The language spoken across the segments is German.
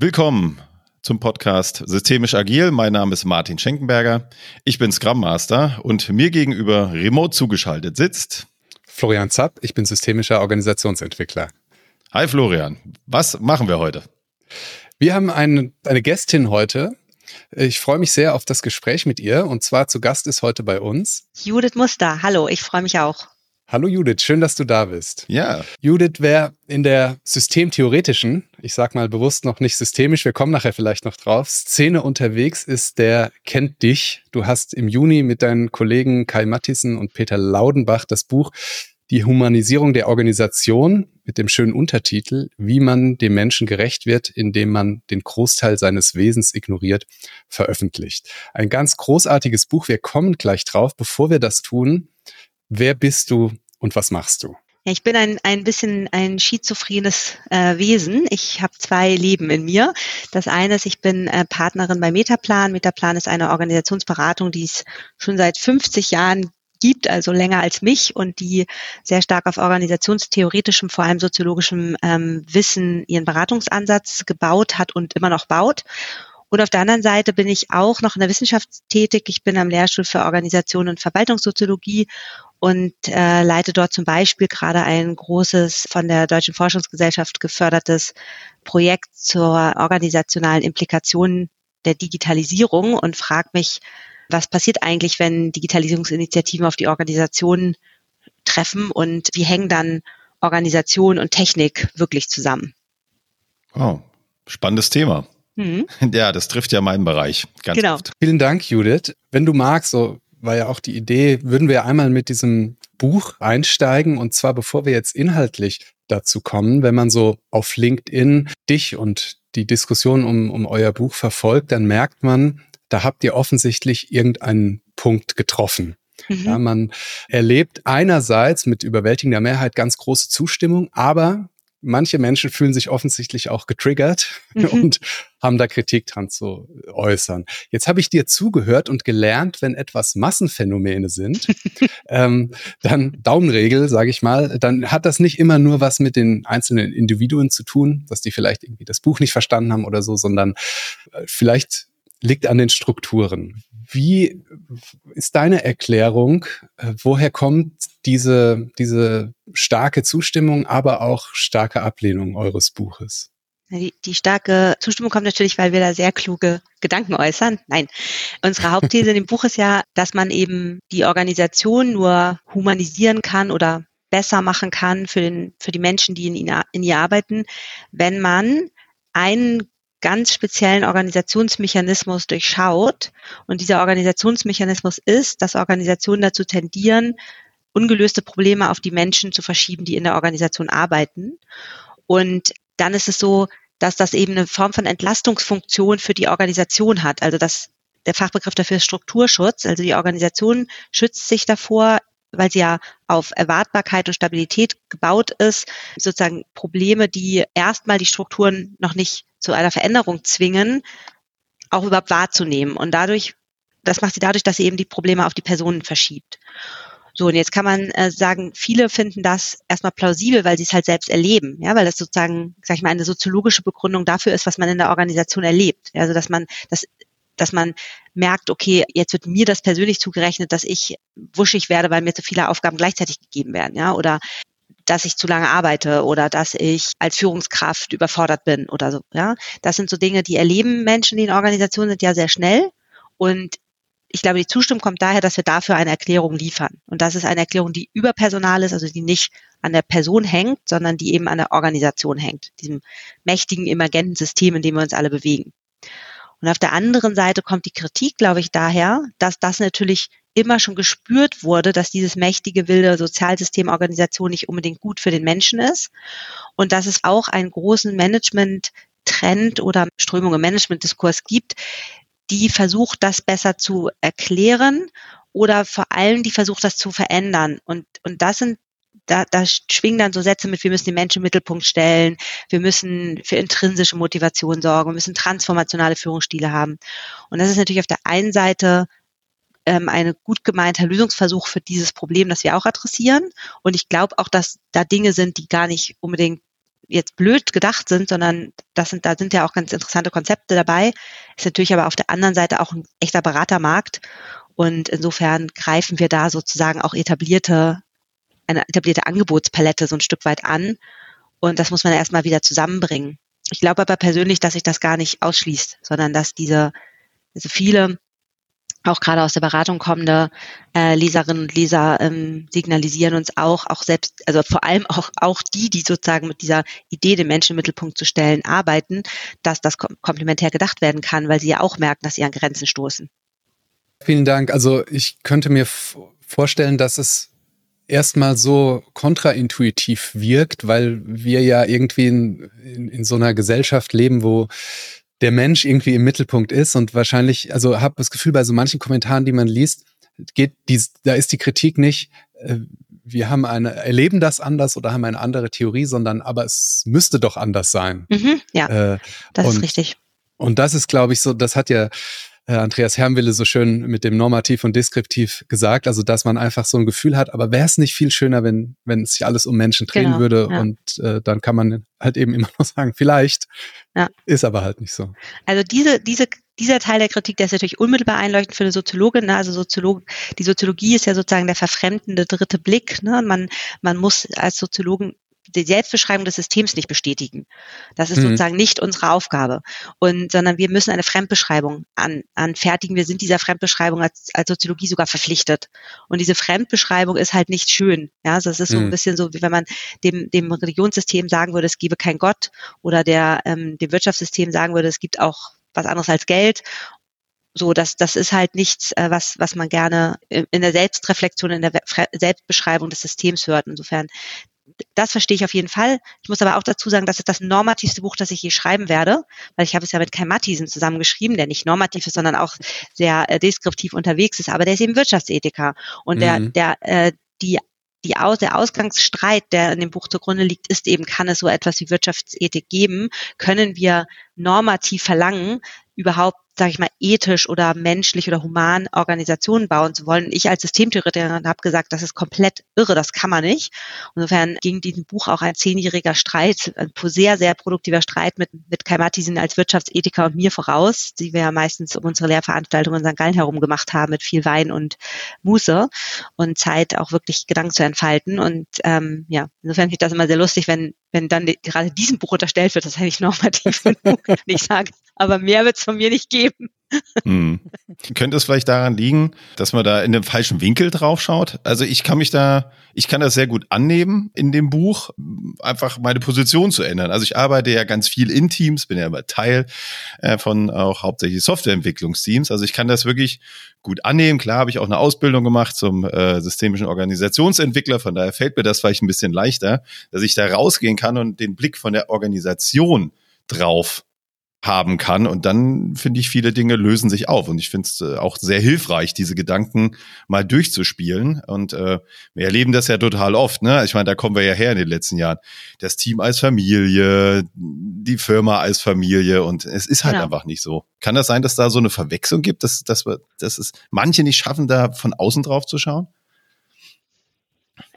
Willkommen zum Podcast Systemisch Agil. Mein Name ist Martin Schenkenberger. Ich bin Scrum Master und mir gegenüber remote zugeschaltet sitzt Florian Zapp. Ich bin systemischer Organisationsentwickler. Hi Florian. Was machen wir heute? Wir haben eine, eine Gästin heute. Ich freue mich sehr auf das Gespräch mit ihr. Und zwar zu Gast ist heute bei uns Judith Muster. Hallo, ich freue mich auch. Hallo Judith, schön, dass du da bist. Ja. Judith, wer in der systemtheoretischen, ich sag mal bewusst noch nicht systemisch, wir kommen nachher vielleicht noch drauf, Szene unterwegs ist, der kennt dich. Du hast im Juni mit deinen Kollegen Kai Mattissen und Peter Laudenbach das Buch Die Humanisierung der Organisation mit dem schönen Untertitel, wie man dem Menschen gerecht wird, indem man den Großteil seines Wesens ignoriert, veröffentlicht. Ein ganz großartiges Buch. Wir kommen gleich drauf. Bevor wir das tun, Wer bist du und was machst du? Ja, ich bin ein, ein bisschen ein schizophrenes äh, Wesen. Ich habe zwei Leben in mir. Das eine ist, ich bin äh, Partnerin bei Metaplan. Metaplan ist eine Organisationsberatung, die es schon seit 50 Jahren gibt, also länger als mich und die sehr stark auf organisationstheoretischem, vor allem soziologischem ähm, Wissen ihren Beratungsansatz gebaut hat und immer noch baut. Und auf der anderen Seite bin ich auch noch in der Wissenschaft tätig. Ich bin am Lehrstuhl für Organisation und Verwaltungssoziologie und äh, leite dort zum Beispiel gerade ein großes von der Deutschen Forschungsgesellschaft gefördertes Projekt zur organisationalen Implikation der Digitalisierung und frage mich, was passiert eigentlich, wenn Digitalisierungsinitiativen auf die Organisationen treffen und wie hängen dann Organisation und Technik wirklich zusammen? Oh, spannendes Thema. Mhm. Ja, das trifft ja meinen Bereich ganz genau. oft. Vielen Dank, Judith. Wenn du magst, so war ja auch die Idee, würden wir einmal mit diesem Buch einsteigen und zwar bevor wir jetzt inhaltlich dazu kommen, wenn man so auf LinkedIn dich und die Diskussion um, um euer Buch verfolgt, dann merkt man, da habt ihr offensichtlich irgendeinen Punkt getroffen. Mhm. Ja, man erlebt einerseits mit überwältigender Mehrheit ganz große Zustimmung, aber manche Menschen fühlen sich offensichtlich auch getriggert mhm. und haben da Kritik dran zu äußern. Jetzt habe ich dir zugehört und gelernt, wenn etwas Massenphänomene sind, ähm, dann Daumenregel, sage ich mal, dann hat das nicht immer nur was mit den einzelnen Individuen zu tun, dass die vielleicht irgendwie das Buch nicht verstanden haben oder so, sondern äh, vielleicht liegt an den Strukturen. Wie ist deine Erklärung? Äh, woher kommt diese, diese starke Zustimmung, aber auch starke Ablehnung eures Buches? Die, die starke Zustimmung kommt natürlich, weil wir da sehr kluge Gedanken äußern. Nein, unsere Hauptthese in dem Buch ist ja, dass man eben die Organisation nur humanisieren kann oder besser machen kann für, den, für die Menschen, die in, in ihr arbeiten, wenn man einen ganz speziellen Organisationsmechanismus durchschaut. Und dieser Organisationsmechanismus ist, dass Organisationen dazu tendieren, ungelöste Probleme auf die Menschen zu verschieben, die in der Organisation arbeiten. Und dann ist es so, dass das eben eine Form von Entlastungsfunktion für die Organisation hat. Also dass der Fachbegriff dafür ist Strukturschutz. Also die Organisation schützt sich davor, weil sie ja auf Erwartbarkeit und Stabilität gebaut ist, sozusagen Probleme, die erstmal die Strukturen noch nicht zu einer Veränderung zwingen, auch überhaupt wahrzunehmen. Und dadurch, das macht sie dadurch, dass sie eben die Probleme auf die Personen verschiebt. So, und jetzt kann man äh, sagen, viele finden das erstmal plausibel, weil sie es halt selbst erleben, ja, weil das sozusagen, sag ich mal, eine soziologische Begründung dafür ist, was man in der Organisation erlebt. Also dass man, das dass man merkt, okay, jetzt wird mir das persönlich zugerechnet, dass ich wuschig werde, weil mir zu viele Aufgaben gleichzeitig gegeben werden, ja, oder dass ich zu lange arbeite oder dass ich als Führungskraft überfordert bin oder so, ja. Das sind so Dinge, die erleben Menschen, die in Organisationen sind, ja sehr schnell und ich glaube, die Zustimmung kommt daher, dass wir dafür eine Erklärung liefern. Und das ist eine Erklärung, die über Personal ist, also die nicht an der Person hängt, sondern die eben an der Organisation hängt, diesem mächtigen, emergenten System, in dem wir uns alle bewegen. Und auf der anderen Seite kommt die Kritik, glaube ich, daher, dass das natürlich immer schon gespürt wurde, dass dieses mächtige, wilde Sozialsystemorganisation nicht unbedingt gut für den Menschen ist und dass es auch einen großen Management-Trend oder Strömung im Management-Diskurs gibt, die versucht, das besser zu erklären oder vor allem die versucht, das zu verändern. Und, und das sind da, da schwingen dann so Sätze mit, wir müssen den Menschen im Mittelpunkt stellen, wir müssen für intrinsische Motivation sorgen, wir müssen transformationale Führungsstile haben. Und das ist natürlich auf der einen Seite ähm, ein gut gemeinter Lösungsversuch für dieses Problem, das wir auch adressieren. Und ich glaube auch, dass da Dinge sind, die gar nicht unbedingt jetzt blöd gedacht sind, sondern das sind, da sind ja auch ganz interessante Konzepte dabei. Ist natürlich aber auf der anderen Seite auch ein echter Beratermarkt. Und insofern greifen wir da sozusagen auch etablierte, eine etablierte Angebotspalette so ein Stück weit an. Und das muss man erstmal wieder zusammenbringen. Ich glaube aber persönlich, dass sich das gar nicht ausschließt, sondern dass diese, also viele auch gerade aus der Beratung kommende äh, Leserinnen und Leser ähm, signalisieren uns auch, auch selbst, also vor allem auch, auch die, die sozusagen mit dieser Idee, den Menschen im Mittelpunkt zu stellen, arbeiten, dass das kom komplementär gedacht werden kann, weil sie ja auch merken, dass sie an Grenzen stoßen. Vielen Dank. Also ich könnte mir vorstellen, dass es erstmal so kontraintuitiv wirkt, weil wir ja irgendwie in, in, in so einer Gesellschaft leben, wo der Mensch irgendwie im Mittelpunkt ist und wahrscheinlich, also habe das Gefühl bei so manchen Kommentaren, die man liest, geht die, da ist die Kritik nicht, äh, wir haben eine, erleben das anders oder haben eine andere Theorie, sondern aber es müsste doch anders sein. Mhm, ja, äh, das und, ist richtig. Und das ist, glaube ich, so, das hat ja Andreas Hermwille so schön mit dem Normativ und Deskriptiv gesagt, also dass man einfach so ein Gefühl hat, aber wäre es nicht viel schöner, wenn, wenn es sich alles um Menschen drehen genau, würde ja. und äh, dann kann man halt eben immer noch sagen, vielleicht, ja. ist aber halt nicht so. Also diese, diese dieser Teil der Kritik, der ist natürlich unmittelbar einleuchtend für eine Soziologin. Ne? Also Soziolog, die Soziologie ist ja sozusagen der verfremdende dritte Blick. Ne? Man, man muss als Soziologen die Selbstbeschreibung des Systems nicht bestätigen. Das ist mhm. sozusagen nicht unsere Aufgabe. Und, sondern wir müssen eine Fremdbeschreibung an, anfertigen. Wir sind dieser Fremdbeschreibung als, als Soziologie sogar verpflichtet. Und diese Fremdbeschreibung ist halt nicht schön. Ja, also es ist so ein mhm. bisschen so, wie wenn man dem, dem Religionssystem sagen würde, es gebe kein Gott oder der, ähm, dem Wirtschaftssystem sagen würde, es gibt auch was anderes als Geld so, das, das ist halt nichts, äh, was, was man gerne in der Selbstreflexion, in der Selbstbeschreibung des Systems hört. Insofern das verstehe ich auf jeden Fall. Ich muss aber auch dazu sagen, das ist das normativste Buch, das ich je schreiben werde, weil ich habe es ja mit Kai Matthiesen zusammengeschrieben, der nicht normativ ist, sondern auch sehr äh, deskriptiv unterwegs ist, aber der ist eben Wirtschaftsethiker und der, mhm. der, äh, die die Aus, der Ausgangsstreit, der in dem Buch zugrunde liegt, ist eben, kann es so etwas wie Wirtschaftsethik geben? Können wir normativ verlangen, überhaupt sage ich mal, ethisch oder menschlich oder human Organisationen bauen zu wollen. Ich als Systemtheoretikerin habe gesagt, das ist komplett irre, das kann man nicht. Insofern ging diesem Buch auch ein zehnjähriger Streit, ein sehr, sehr produktiver Streit mit, mit Kai Mattisen als Wirtschaftsethiker und mir voraus, die wir ja meistens um unsere Lehrveranstaltungen in St. Gallen herum gemacht haben mit viel Wein und Muße und Zeit auch wirklich Gedanken zu entfalten. Und ähm, ja, insofern finde ich das immer sehr lustig, wenn wenn dann gerade diesem Buch unterstellt wird, das ist eigentlich normativ genug, ich sage, aber mehr wird es von mir nicht geben. Hm. Könnte es vielleicht daran liegen, dass man da in dem falschen Winkel drauf schaut? Also ich kann mich da, ich kann das sehr gut annehmen in dem Buch, einfach meine Position zu ändern. Also ich arbeite ja ganz viel in Teams, bin ja immer Teil äh, von auch hauptsächlich Softwareentwicklungsteams. Also ich kann das wirklich gut annehmen. Klar habe ich auch eine Ausbildung gemacht zum äh, systemischen Organisationsentwickler, von daher fällt mir das vielleicht ein bisschen leichter, dass ich da rausgehen kann und den Blick von der Organisation drauf haben kann. Und dann finde ich, viele Dinge lösen sich auf. Und ich finde es äh, auch sehr hilfreich, diese Gedanken mal durchzuspielen. Und äh, wir erleben das ja total oft. Ne? Ich meine, da kommen wir ja her in den letzten Jahren. Das Team als Familie, die Firma als Familie. Und es ist halt genau. einfach nicht so. Kann das sein, dass da so eine Verwechslung gibt, dass, dass, wir, dass es manche nicht schaffen, da von außen drauf zu schauen?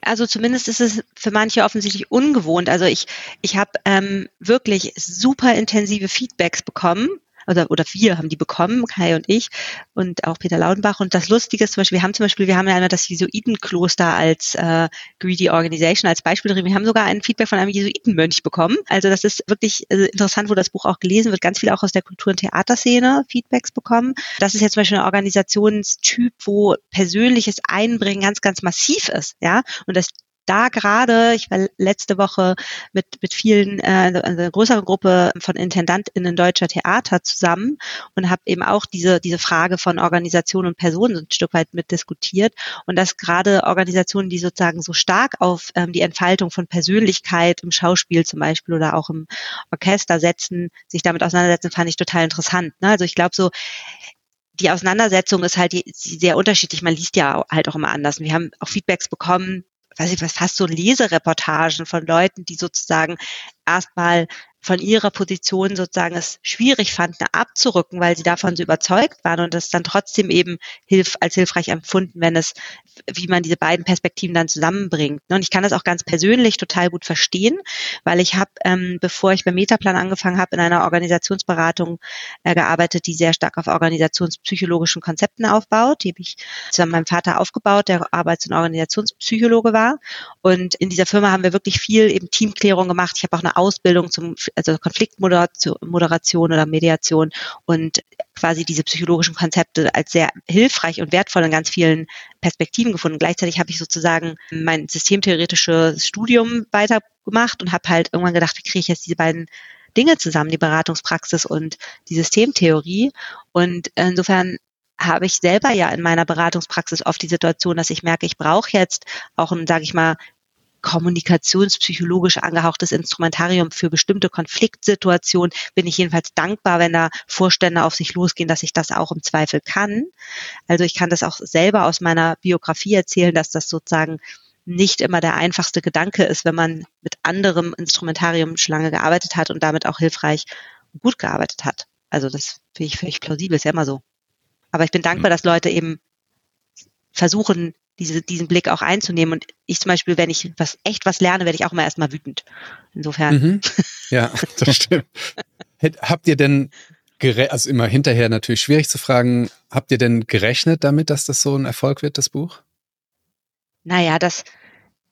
Also zumindest ist es für manche offensichtlich ungewohnt. Also ich, ich habe ähm, wirklich super intensive Feedbacks bekommen oder, oder wir haben die bekommen, Kai und ich und auch Peter Laudenbach. Und das Lustige ist zum Beispiel, wir haben zum Beispiel, wir haben ja einmal das Jesuitenkloster als äh, Greedy Organization als Beispiel drin. Wir haben sogar ein Feedback von einem Jesuitenmönch bekommen. Also das ist wirklich äh, interessant, wo das Buch auch gelesen wird. Ganz viel auch aus der Kultur- und Theaterszene Feedbacks bekommen. Das ist jetzt zum Beispiel ein Organisationstyp, wo persönliches Einbringen ganz, ganz massiv ist. Ja, und das da gerade, ich war letzte Woche mit, mit vielen, äh, also eine größere Gruppe von IntendantInnen deutscher Theater zusammen und habe eben auch diese, diese Frage von Organisation und Personen ein Stück weit mit diskutiert und dass gerade Organisationen, die sozusagen so stark auf ähm, die Entfaltung von Persönlichkeit im Schauspiel zum Beispiel oder auch im Orchester setzen, sich damit auseinandersetzen, fand ich total interessant. Ne? Also ich glaube so, die Auseinandersetzung ist halt sehr unterschiedlich. Man liest ja halt auch immer anders. Wir haben auch Feedbacks bekommen, weiß ich was, fast so Lesereportagen von Leuten, die sozusagen erstmal von ihrer Position sozusagen es schwierig fanden, abzurücken, weil sie davon so überzeugt waren und es dann trotzdem eben hilf, als hilfreich empfunden, wenn es, wie man diese beiden Perspektiven dann zusammenbringt. Und ich kann das auch ganz persönlich total gut verstehen, weil ich habe, ähm, bevor ich beim Metaplan angefangen habe, in einer Organisationsberatung äh, gearbeitet, die sehr stark auf organisationspsychologischen Konzepten aufbaut. Die habe ich zusammen mit meinem Vater aufgebaut, der Arbeits- und Organisationspsychologe war. Und in dieser Firma haben wir wirklich viel eben Teamklärung gemacht. Ich habe auch eine Ausbildung zum also Konfliktmoderation oder Mediation und quasi diese psychologischen Konzepte als sehr hilfreich und wertvoll in ganz vielen Perspektiven gefunden. Gleichzeitig habe ich sozusagen mein systemtheoretisches Studium weitergemacht und habe halt irgendwann gedacht, wie kriege ich jetzt diese beiden Dinge zusammen, die Beratungspraxis und die Systemtheorie. Und insofern habe ich selber ja in meiner Beratungspraxis oft die Situation, dass ich merke, ich brauche jetzt auch ein, sage ich mal, kommunikationspsychologisch angehauchtes Instrumentarium für bestimmte Konfliktsituationen. Bin ich jedenfalls dankbar, wenn da Vorstände auf sich losgehen, dass ich das auch im Zweifel kann. Also ich kann das auch selber aus meiner Biografie erzählen, dass das sozusagen nicht immer der einfachste Gedanke ist, wenn man mit anderem Instrumentarium schon lange gearbeitet hat und damit auch hilfreich und gut gearbeitet hat. Also das finde ich völlig plausibel, ist ja immer so. Aber ich bin dankbar, dass Leute eben versuchen, diese, diesen Blick auch einzunehmen. Und ich zum Beispiel, wenn ich was echt was lerne, werde ich auch immer erstmal wütend. Insofern. Mhm. Ja, das stimmt. Habt ihr denn also immer hinterher natürlich schwierig zu fragen, habt ihr denn gerechnet damit, dass das so ein Erfolg wird, das Buch? Naja, das,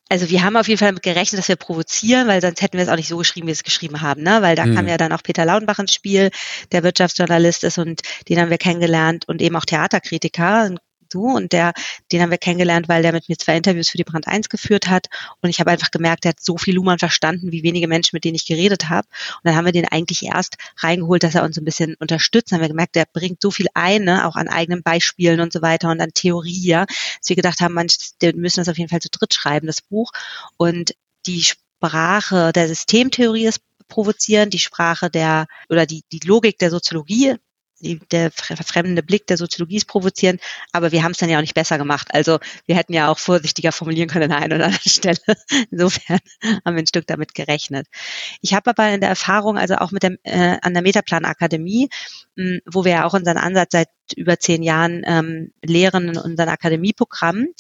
also wir haben auf jeden Fall damit gerechnet, dass wir provozieren, weil sonst hätten wir es auch nicht so geschrieben, wie wir es geschrieben haben, ne? Weil da hm. kam ja dann auch Peter Laudenbach ins Spiel, der Wirtschaftsjournalist ist und den haben wir kennengelernt und eben auch Theaterkritiker, ein du. Und der, den haben wir kennengelernt, weil der mit mir zwei Interviews für die Brand 1 geführt hat. Und ich habe einfach gemerkt, der hat so viel Luhmann verstanden, wie wenige Menschen, mit denen ich geredet habe. Und dann haben wir den eigentlich erst reingeholt, dass er uns ein bisschen unterstützt. Dann haben wir gemerkt, der bringt so viel ein, ne? auch an eigenen Beispielen und so weiter und an Theorie, ja, dass wir gedacht haben, manch, wir müssen das auf jeden Fall zu dritt schreiben, das Buch. Und die Sprache der Systemtheorie ist provozierend, die Sprache der oder die, die Logik der Soziologie die, der verfremdende Blick der Soziologie ist provozierend, aber wir haben es dann ja auch nicht besser gemacht. Also wir hätten ja auch vorsichtiger formulieren können an einer oder anderen Stelle. Insofern haben wir ein Stück damit gerechnet. Ich habe aber in der Erfahrung, also auch mit dem äh, an der Metaplan Akademie, mh, wo wir ja auch unseren Ansatz seit über zehn Jahren ähm, lehren in unseren Akademieprogrammen,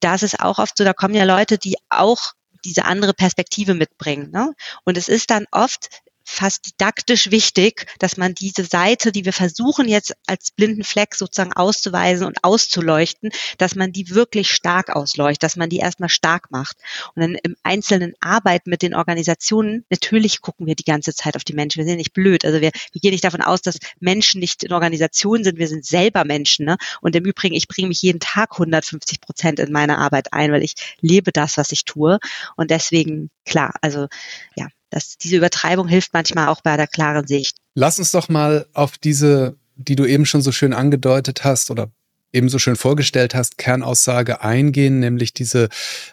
da ist es auch oft so, da kommen ja Leute, die auch diese andere Perspektive mitbringen. Ne? Und es ist dann oft fast didaktisch wichtig, dass man diese Seite, die wir versuchen jetzt als blinden Fleck sozusagen auszuweisen und auszuleuchten, dass man die wirklich stark ausleuchtet, dass man die erstmal stark macht. Und dann im einzelnen Arbeiten mit den Organisationen, natürlich gucken wir die ganze Zeit auf die Menschen. Wir sind nicht blöd. Also wir, wir gehen nicht davon aus, dass Menschen nicht in Organisationen sind. Wir sind selber Menschen. Ne? Und im Übrigen, ich bringe mich jeden Tag 150 Prozent in meine Arbeit ein, weil ich lebe das, was ich tue. Und deswegen, klar, also ja, dass diese Übertreibung hilft manchmal auch bei der klaren Sicht. Lass uns doch mal auf diese, die du eben schon so schön angedeutet hast oder eben so schön vorgestellt hast, Kernaussage eingehen, nämlich diese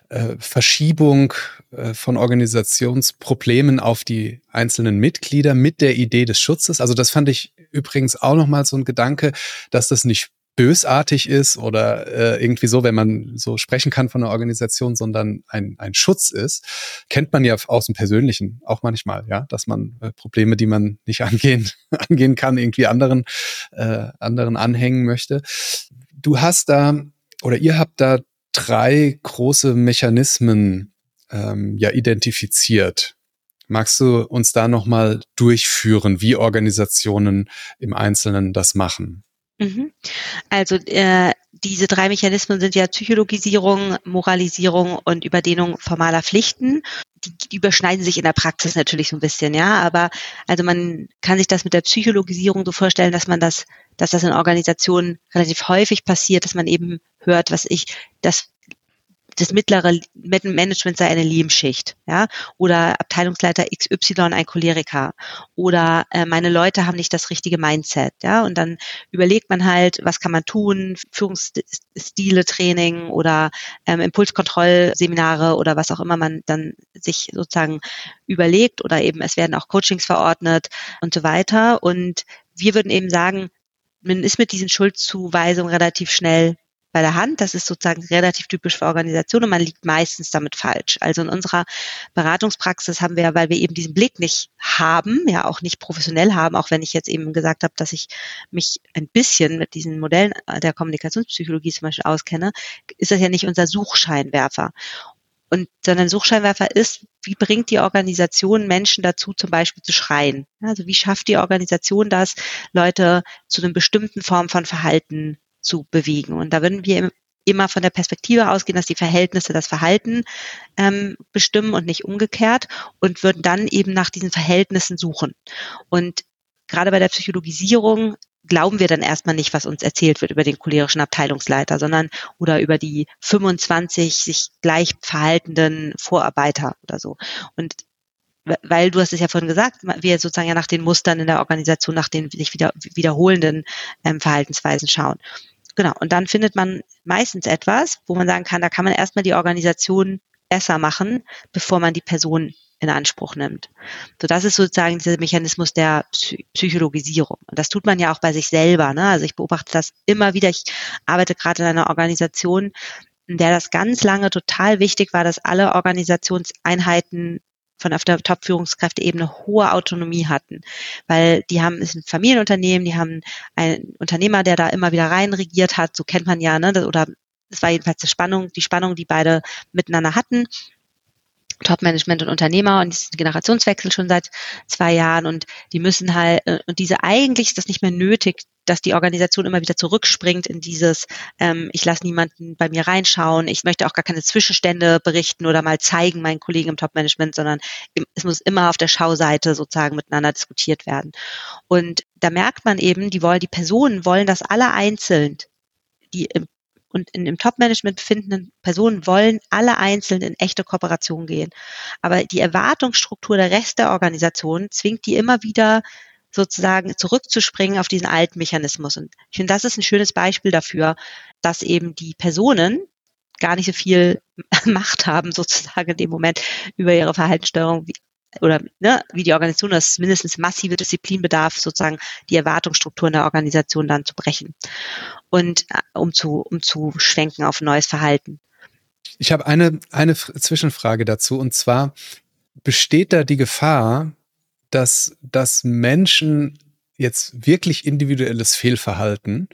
äh, Verschiebung äh, von Organisationsproblemen auf die einzelnen Mitglieder mit der Idee des Schutzes. Also das fand ich übrigens auch nochmal so ein Gedanke, dass das nicht bösartig ist oder äh, irgendwie so, wenn man so sprechen kann von einer Organisation, sondern ein, ein Schutz ist, kennt man ja aus dem Persönlichen auch manchmal, ja, dass man äh, Probleme, die man nicht angehen, angehen kann, irgendwie anderen, äh, anderen anhängen möchte. Du hast da oder ihr habt da drei große Mechanismen ähm, ja identifiziert. Magst du uns da nochmal durchführen, wie Organisationen im Einzelnen das machen? Mhm. Also äh, diese drei Mechanismen sind ja Psychologisierung, Moralisierung und Überdehnung formaler Pflichten. Die, die überschneiden sich in der Praxis natürlich so ein bisschen, ja. Aber also man kann sich das mit der Psychologisierung so vorstellen, dass man das, dass das in Organisationen relativ häufig passiert, dass man eben hört, was ich, dass das mittlere Management sei eine Lehmschicht, ja, oder Abteilungsleiter XY ein Choleriker oder äh, meine Leute haben nicht das richtige Mindset, ja, und dann überlegt man halt, was kann man tun, Führungsstile Training oder ähm, Impulskontrollseminare oder was auch immer man dann sich sozusagen überlegt oder eben es werden auch Coachings verordnet und so weiter. Und wir würden eben sagen, man ist mit diesen Schuldzuweisungen relativ schnell bei der Hand. Das ist sozusagen relativ typisch für Organisationen und man liegt meistens damit falsch. Also in unserer Beratungspraxis haben wir, weil wir eben diesen Blick nicht haben, ja auch nicht professionell haben, auch wenn ich jetzt eben gesagt habe, dass ich mich ein bisschen mit diesen Modellen der Kommunikationspsychologie zum Beispiel auskenne, ist das ja nicht unser Suchscheinwerfer. Und sondern Suchscheinwerfer ist, wie bringt die Organisation Menschen dazu, zum Beispiel zu schreien? Also wie schafft die Organisation das, Leute zu einer bestimmten Form von Verhalten zu bewegen. Und da würden wir immer von der Perspektive ausgehen, dass die Verhältnisse das Verhalten ähm, bestimmen und nicht umgekehrt und würden dann eben nach diesen Verhältnissen suchen. Und gerade bei der Psychologisierung glauben wir dann erstmal nicht, was uns erzählt wird über den cholerischen Abteilungsleiter, sondern oder über die 25 sich gleich verhaltenden Vorarbeiter oder so. Und weil du hast es ja vorhin gesagt, wir sozusagen ja nach den Mustern in der Organisation, nach den sich wieder, wiederholenden ähm, Verhaltensweisen schauen. Genau. Und dann findet man meistens etwas, wo man sagen kann, da kann man erstmal die Organisation besser machen, bevor man die Person in Anspruch nimmt. So, das ist sozusagen dieser Mechanismus der Psychologisierung. Und das tut man ja auch bei sich selber. Ne? Also ich beobachte das immer wieder. Ich arbeite gerade in einer Organisation, in der das ganz lange total wichtig war, dass alle Organisationseinheiten von auf der Top-Führungskräfteebene hohe Autonomie hatten, weil die haben ist ein Familienunternehmen, die haben einen Unternehmer, der da immer wieder rein regiert hat, so kennt man ja, ne, oder es war jedenfalls die Spannung, die Spannung, die beide miteinander hatten. Top-Management und Unternehmer und diesen Generationswechsel schon seit zwei Jahren und die müssen halt, äh, und diese eigentlich ist das nicht mehr nötig, dass die Organisation immer wieder zurückspringt in dieses, ähm, ich lasse niemanden bei mir reinschauen, ich möchte auch gar keine Zwischenstände berichten oder mal zeigen meinen Kollegen im Top-Management, sondern es muss immer auf der Schauseite sozusagen miteinander diskutiert werden. Und da merkt man eben, die wollen, die Personen wollen das alle einzeln die im und in, im Top-Management befindenden Personen wollen alle einzeln in echte Kooperation gehen. Aber die Erwartungsstruktur der Rest der Organisation zwingt die immer wieder sozusagen zurückzuspringen auf diesen alten Mechanismus. Und ich finde, das ist ein schönes Beispiel dafür, dass eben die Personen gar nicht so viel Macht haben, sozusagen in dem Moment über ihre Verhaltenssteuerung, wie, oder ne, wie die Organisation, das mindestens massive Disziplin bedarf, sozusagen die Erwartungsstrukturen der Organisation dann zu brechen und äh, um zu, um zu schwenken auf neues Verhalten. Ich habe eine, eine Zwischenfrage dazu und zwar besteht da die Gefahr, dass, dass Menschen jetzt wirklich individuelles Fehlverhalten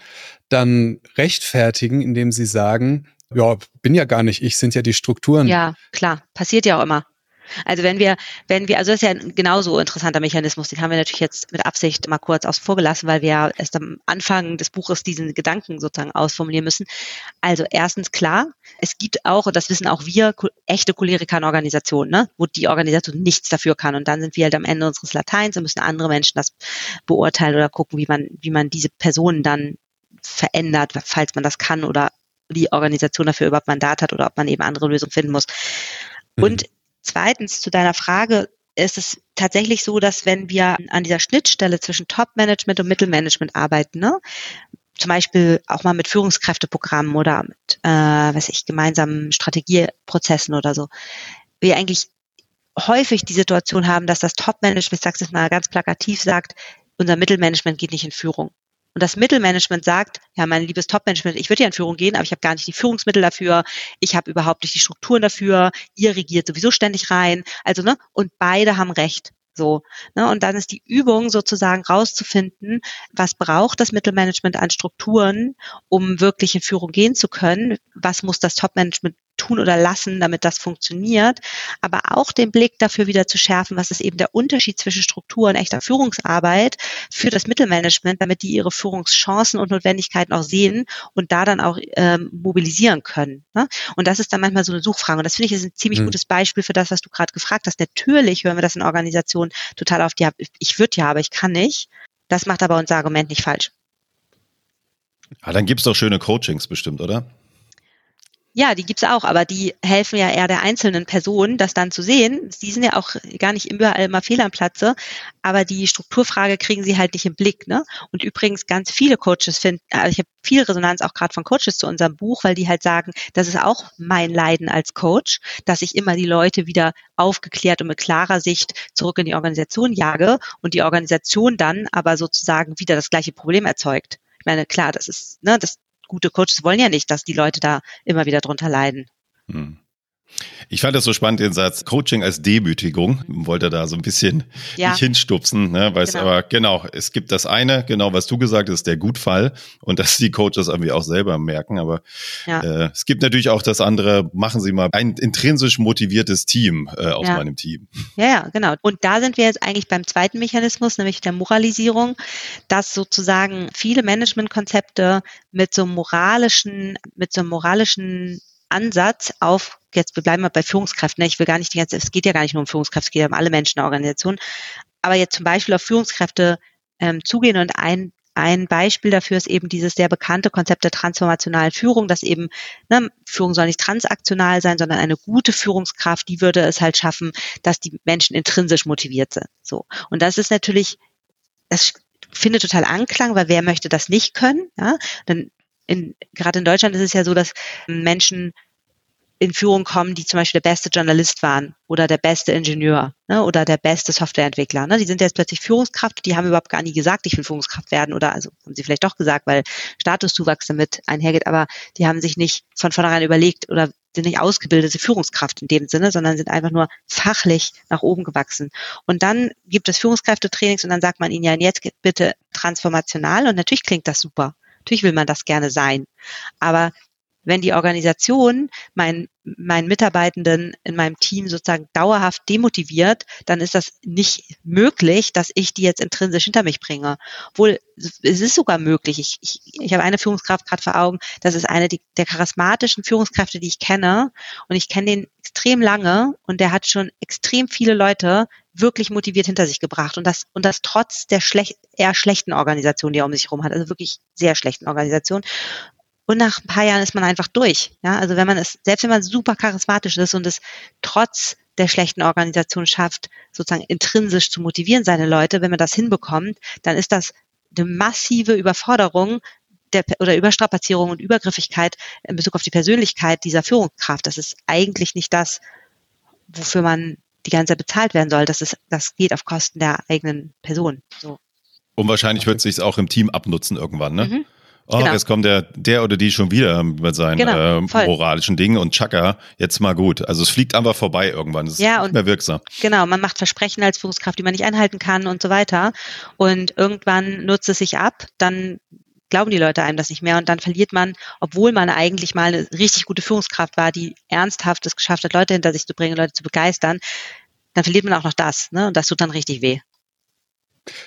dann rechtfertigen, indem sie sagen, ja, bin ja gar nicht ich, sind ja die Strukturen. Ja, klar, passiert ja auch immer. Also wenn wir, wenn wir, also das ist ja ein genauso interessanter Mechanismus, den haben wir natürlich jetzt mit Absicht mal kurz außen vor gelassen, weil wir erst am Anfang des Buches diesen Gedanken sozusagen ausformulieren müssen. Also erstens klar, es gibt auch, und das wissen auch wir, echte Choleriker in Organisationen, ne, wo die Organisation nichts dafür kann. Und dann sind wir halt am Ende unseres Lateins und müssen andere Menschen das beurteilen oder gucken, wie man, wie man diese Personen dann verändert, falls man das kann oder die Organisation dafür überhaupt Mandat hat oder ob man eben andere Lösungen finden muss. Und mhm. Zweitens zu deiner Frage ist es tatsächlich so, dass wenn wir an dieser Schnittstelle zwischen Top-Management und Mittelmanagement arbeiten, ne, zum Beispiel auch mal mit Führungskräfteprogrammen oder mit, äh, weiß ich, gemeinsamen Strategieprozessen oder so, wir eigentlich häufig die Situation haben, dass das Top-Management, ich sage es mal ganz plakativ, sagt, unser Mittelmanagement geht nicht in Führung und das Mittelmanagement sagt, ja, mein liebes Topmanagement, ich würde ja in Führung gehen, aber ich habe gar nicht die Führungsmittel dafür, ich habe überhaupt nicht die Strukturen dafür, ihr regiert sowieso ständig rein. Also, ne, und beide haben recht. So, ne, und dann ist die Übung sozusagen rauszufinden, was braucht das Mittelmanagement an Strukturen, um wirklich in Führung gehen zu können? Was muss das Topmanagement tun oder lassen, damit das funktioniert, aber auch den Blick dafür wieder zu schärfen, was ist eben der Unterschied zwischen Struktur und echter Führungsarbeit für das Mittelmanagement, damit die ihre Führungschancen und Notwendigkeiten auch sehen und da dann auch ähm, mobilisieren können. Ne? Und das ist dann manchmal so eine Suchfrage. Und das finde ich ist ein ziemlich mhm. gutes Beispiel für das, was du gerade gefragt hast. Natürlich hören wir das in Organisationen total auf, ja, ich würde ja, aber ich kann nicht. Das macht aber unser Argument nicht falsch. Ah, dann gibt es doch schöne Coachings bestimmt, oder? Ja, die gibt's auch, aber die helfen ja eher der einzelnen Person, das dann zu sehen. Die sind ja auch gar nicht überall immer fehl am Platze, aber die Strukturfrage kriegen sie halt nicht im Blick. Ne? Und übrigens ganz viele Coaches finden, also ich habe viel Resonanz auch gerade von Coaches zu unserem Buch, weil die halt sagen, das ist auch mein Leiden als Coach, dass ich immer die Leute wieder aufgeklärt und mit klarer Sicht zurück in die Organisation jage und die Organisation dann aber sozusagen wieder das gleiche Problem erzeugt. Ich meine, klar, das ist, ne, das gute Coaches wollen ja nicht, dass die Leute da immer wieder drunter leiden. Hm. Ich fand das so spannend, den Satz Coaching als Demütigung. Wollte da so ein bisschen ja. nicht hinstupsen, ne? Weil genau. aber genau, es gibt das eine, genau was du gesagt hast, der Gutfall und dass die Coaches irgendwie auch selber merken. Aber ja. äh, es gibt natürlich auch das andere, machen Sie mal ein intrinsisch motiviertes Team äh, aus ja. meinem Team. Ja, ja, genau. Und da sind wir jetzt eigentlich beim zweiten Mechanismus, nämlich der Moralisierung, dass sozusagen viele Managementkonzepte mit so moralischen, mit so moralischen Ansatz auf, jetzt wir bleiben mal bei Führungskräften, ne? ich will gar nicht die ganze, es geht ja gar nicht nur um Führungskräfte, es geht ja um alle Menschen in der Organisation, aber jetzt zum Beispiel auf Führungskräfte ähm, zugehen und ein ein Beispiel dafür ist eben dieses sehr bekannte Konzept der transformationalen Führung, dass eben ne, Führung soll nicht transaktional sein, sondern eine gute Führungskraft, die würde es halt schaffen, dass die Menschen intrinsisch motiviert sind. So und das ist natürlich, das findet total Anklang, weil wer möchte das nicht können? Ja? Dann in, gerade in Deutschland ist es ja so, dass Menschen in Führung kommen, die zum Beispiel der beste Journalist waren oder der beste Ingenieur ne, oder der beste Softwareentwickler. Ne. Die sind jetzt plötzlich Führungskraft, die haben überhaupt gar nie gesagt, ich will Führungskraft werden oder also haben sie vielleicht doch gesagt, weil Statuszuwachs damit einhergeht, aber die haben sich nicht von vornherein überlegt oder sind nicht ausgebildete Führungskraft in dem Sinne, sondern sind einfach nur fachlich nach oben gewachsen. Und dann gibt es Führungskräftetrainings und dann sagt man ihnen ja jetzt bitte transformational und natürlich klingt das super. Natürlich will man das gerne sein. Aber wenn die Organisation meinen, meinen Mitarbeitenden in meinem Team sozusagen dauerhaft demotiviert, dann ist das nicht möglich, dass ich die jetzt intrinsisch hinter mich bringe. Obwohl, es ist sogar möglich. Ich, ich, ich habe eine Führungskraft gerade vor Augen, das ist eine der charismatischen Führungskräfte, die ich kenne. Und ich kenne den extrem lange und der hat schon extrem viele Leute wirklich motiviert hinter sich gebracht und das und das trotz der schlecht, eher schlechten Organisation, die er um sich herum hat, also wirklich sehr schlechten Organisation. Und nach ein paar Jahren ist man einfach durch. Ja, also wenn man es, selbst wenn man super charismatisch ist und es trotz der schlechten Organisation schafft, sozusagen intrinsisch zu motivieren, seine Leute, wenn man das hinbekommt, dann ist das eine massive Überforderung der, oder Überstrapazierung und Übergriffigkeit in Bezug auf die Persönlichkeit dieser Führungskraft. Das ist eigentlich nicht das, wofür man die ganze Zeit bezahlt werden soll. Das ist, das geht auf Kosten der eigenen Person. So. Und wahrscheinlich wird es sich auch im Team abnutzen irgendwann, ne? Mhm. Oh, genau. jetzt kommt der, der oder die schon wieder mit seinen genau, äh, moralischen Dingen und Chaka, jetzt mal gut. Also es fliegt einfach vorbei irgendwann. Es ist ja, nicht mehr wirksam. Genau, man macht Versprechen als Führungskraft, die man nicht einhalten kann und so weiter. Und irgendwann nutzt es sich ab, dann glauben die Leute einem das nicht mehr und dann verliert man, obwohl man eigentlich mal eine richtig gute Führungskraft war, die ernsthaft es geschafft hat, Leute hinter sich zu bringen, Leute zu begeistern, dann verliert man auch noch das, ne? Und das tut dann richtig weh.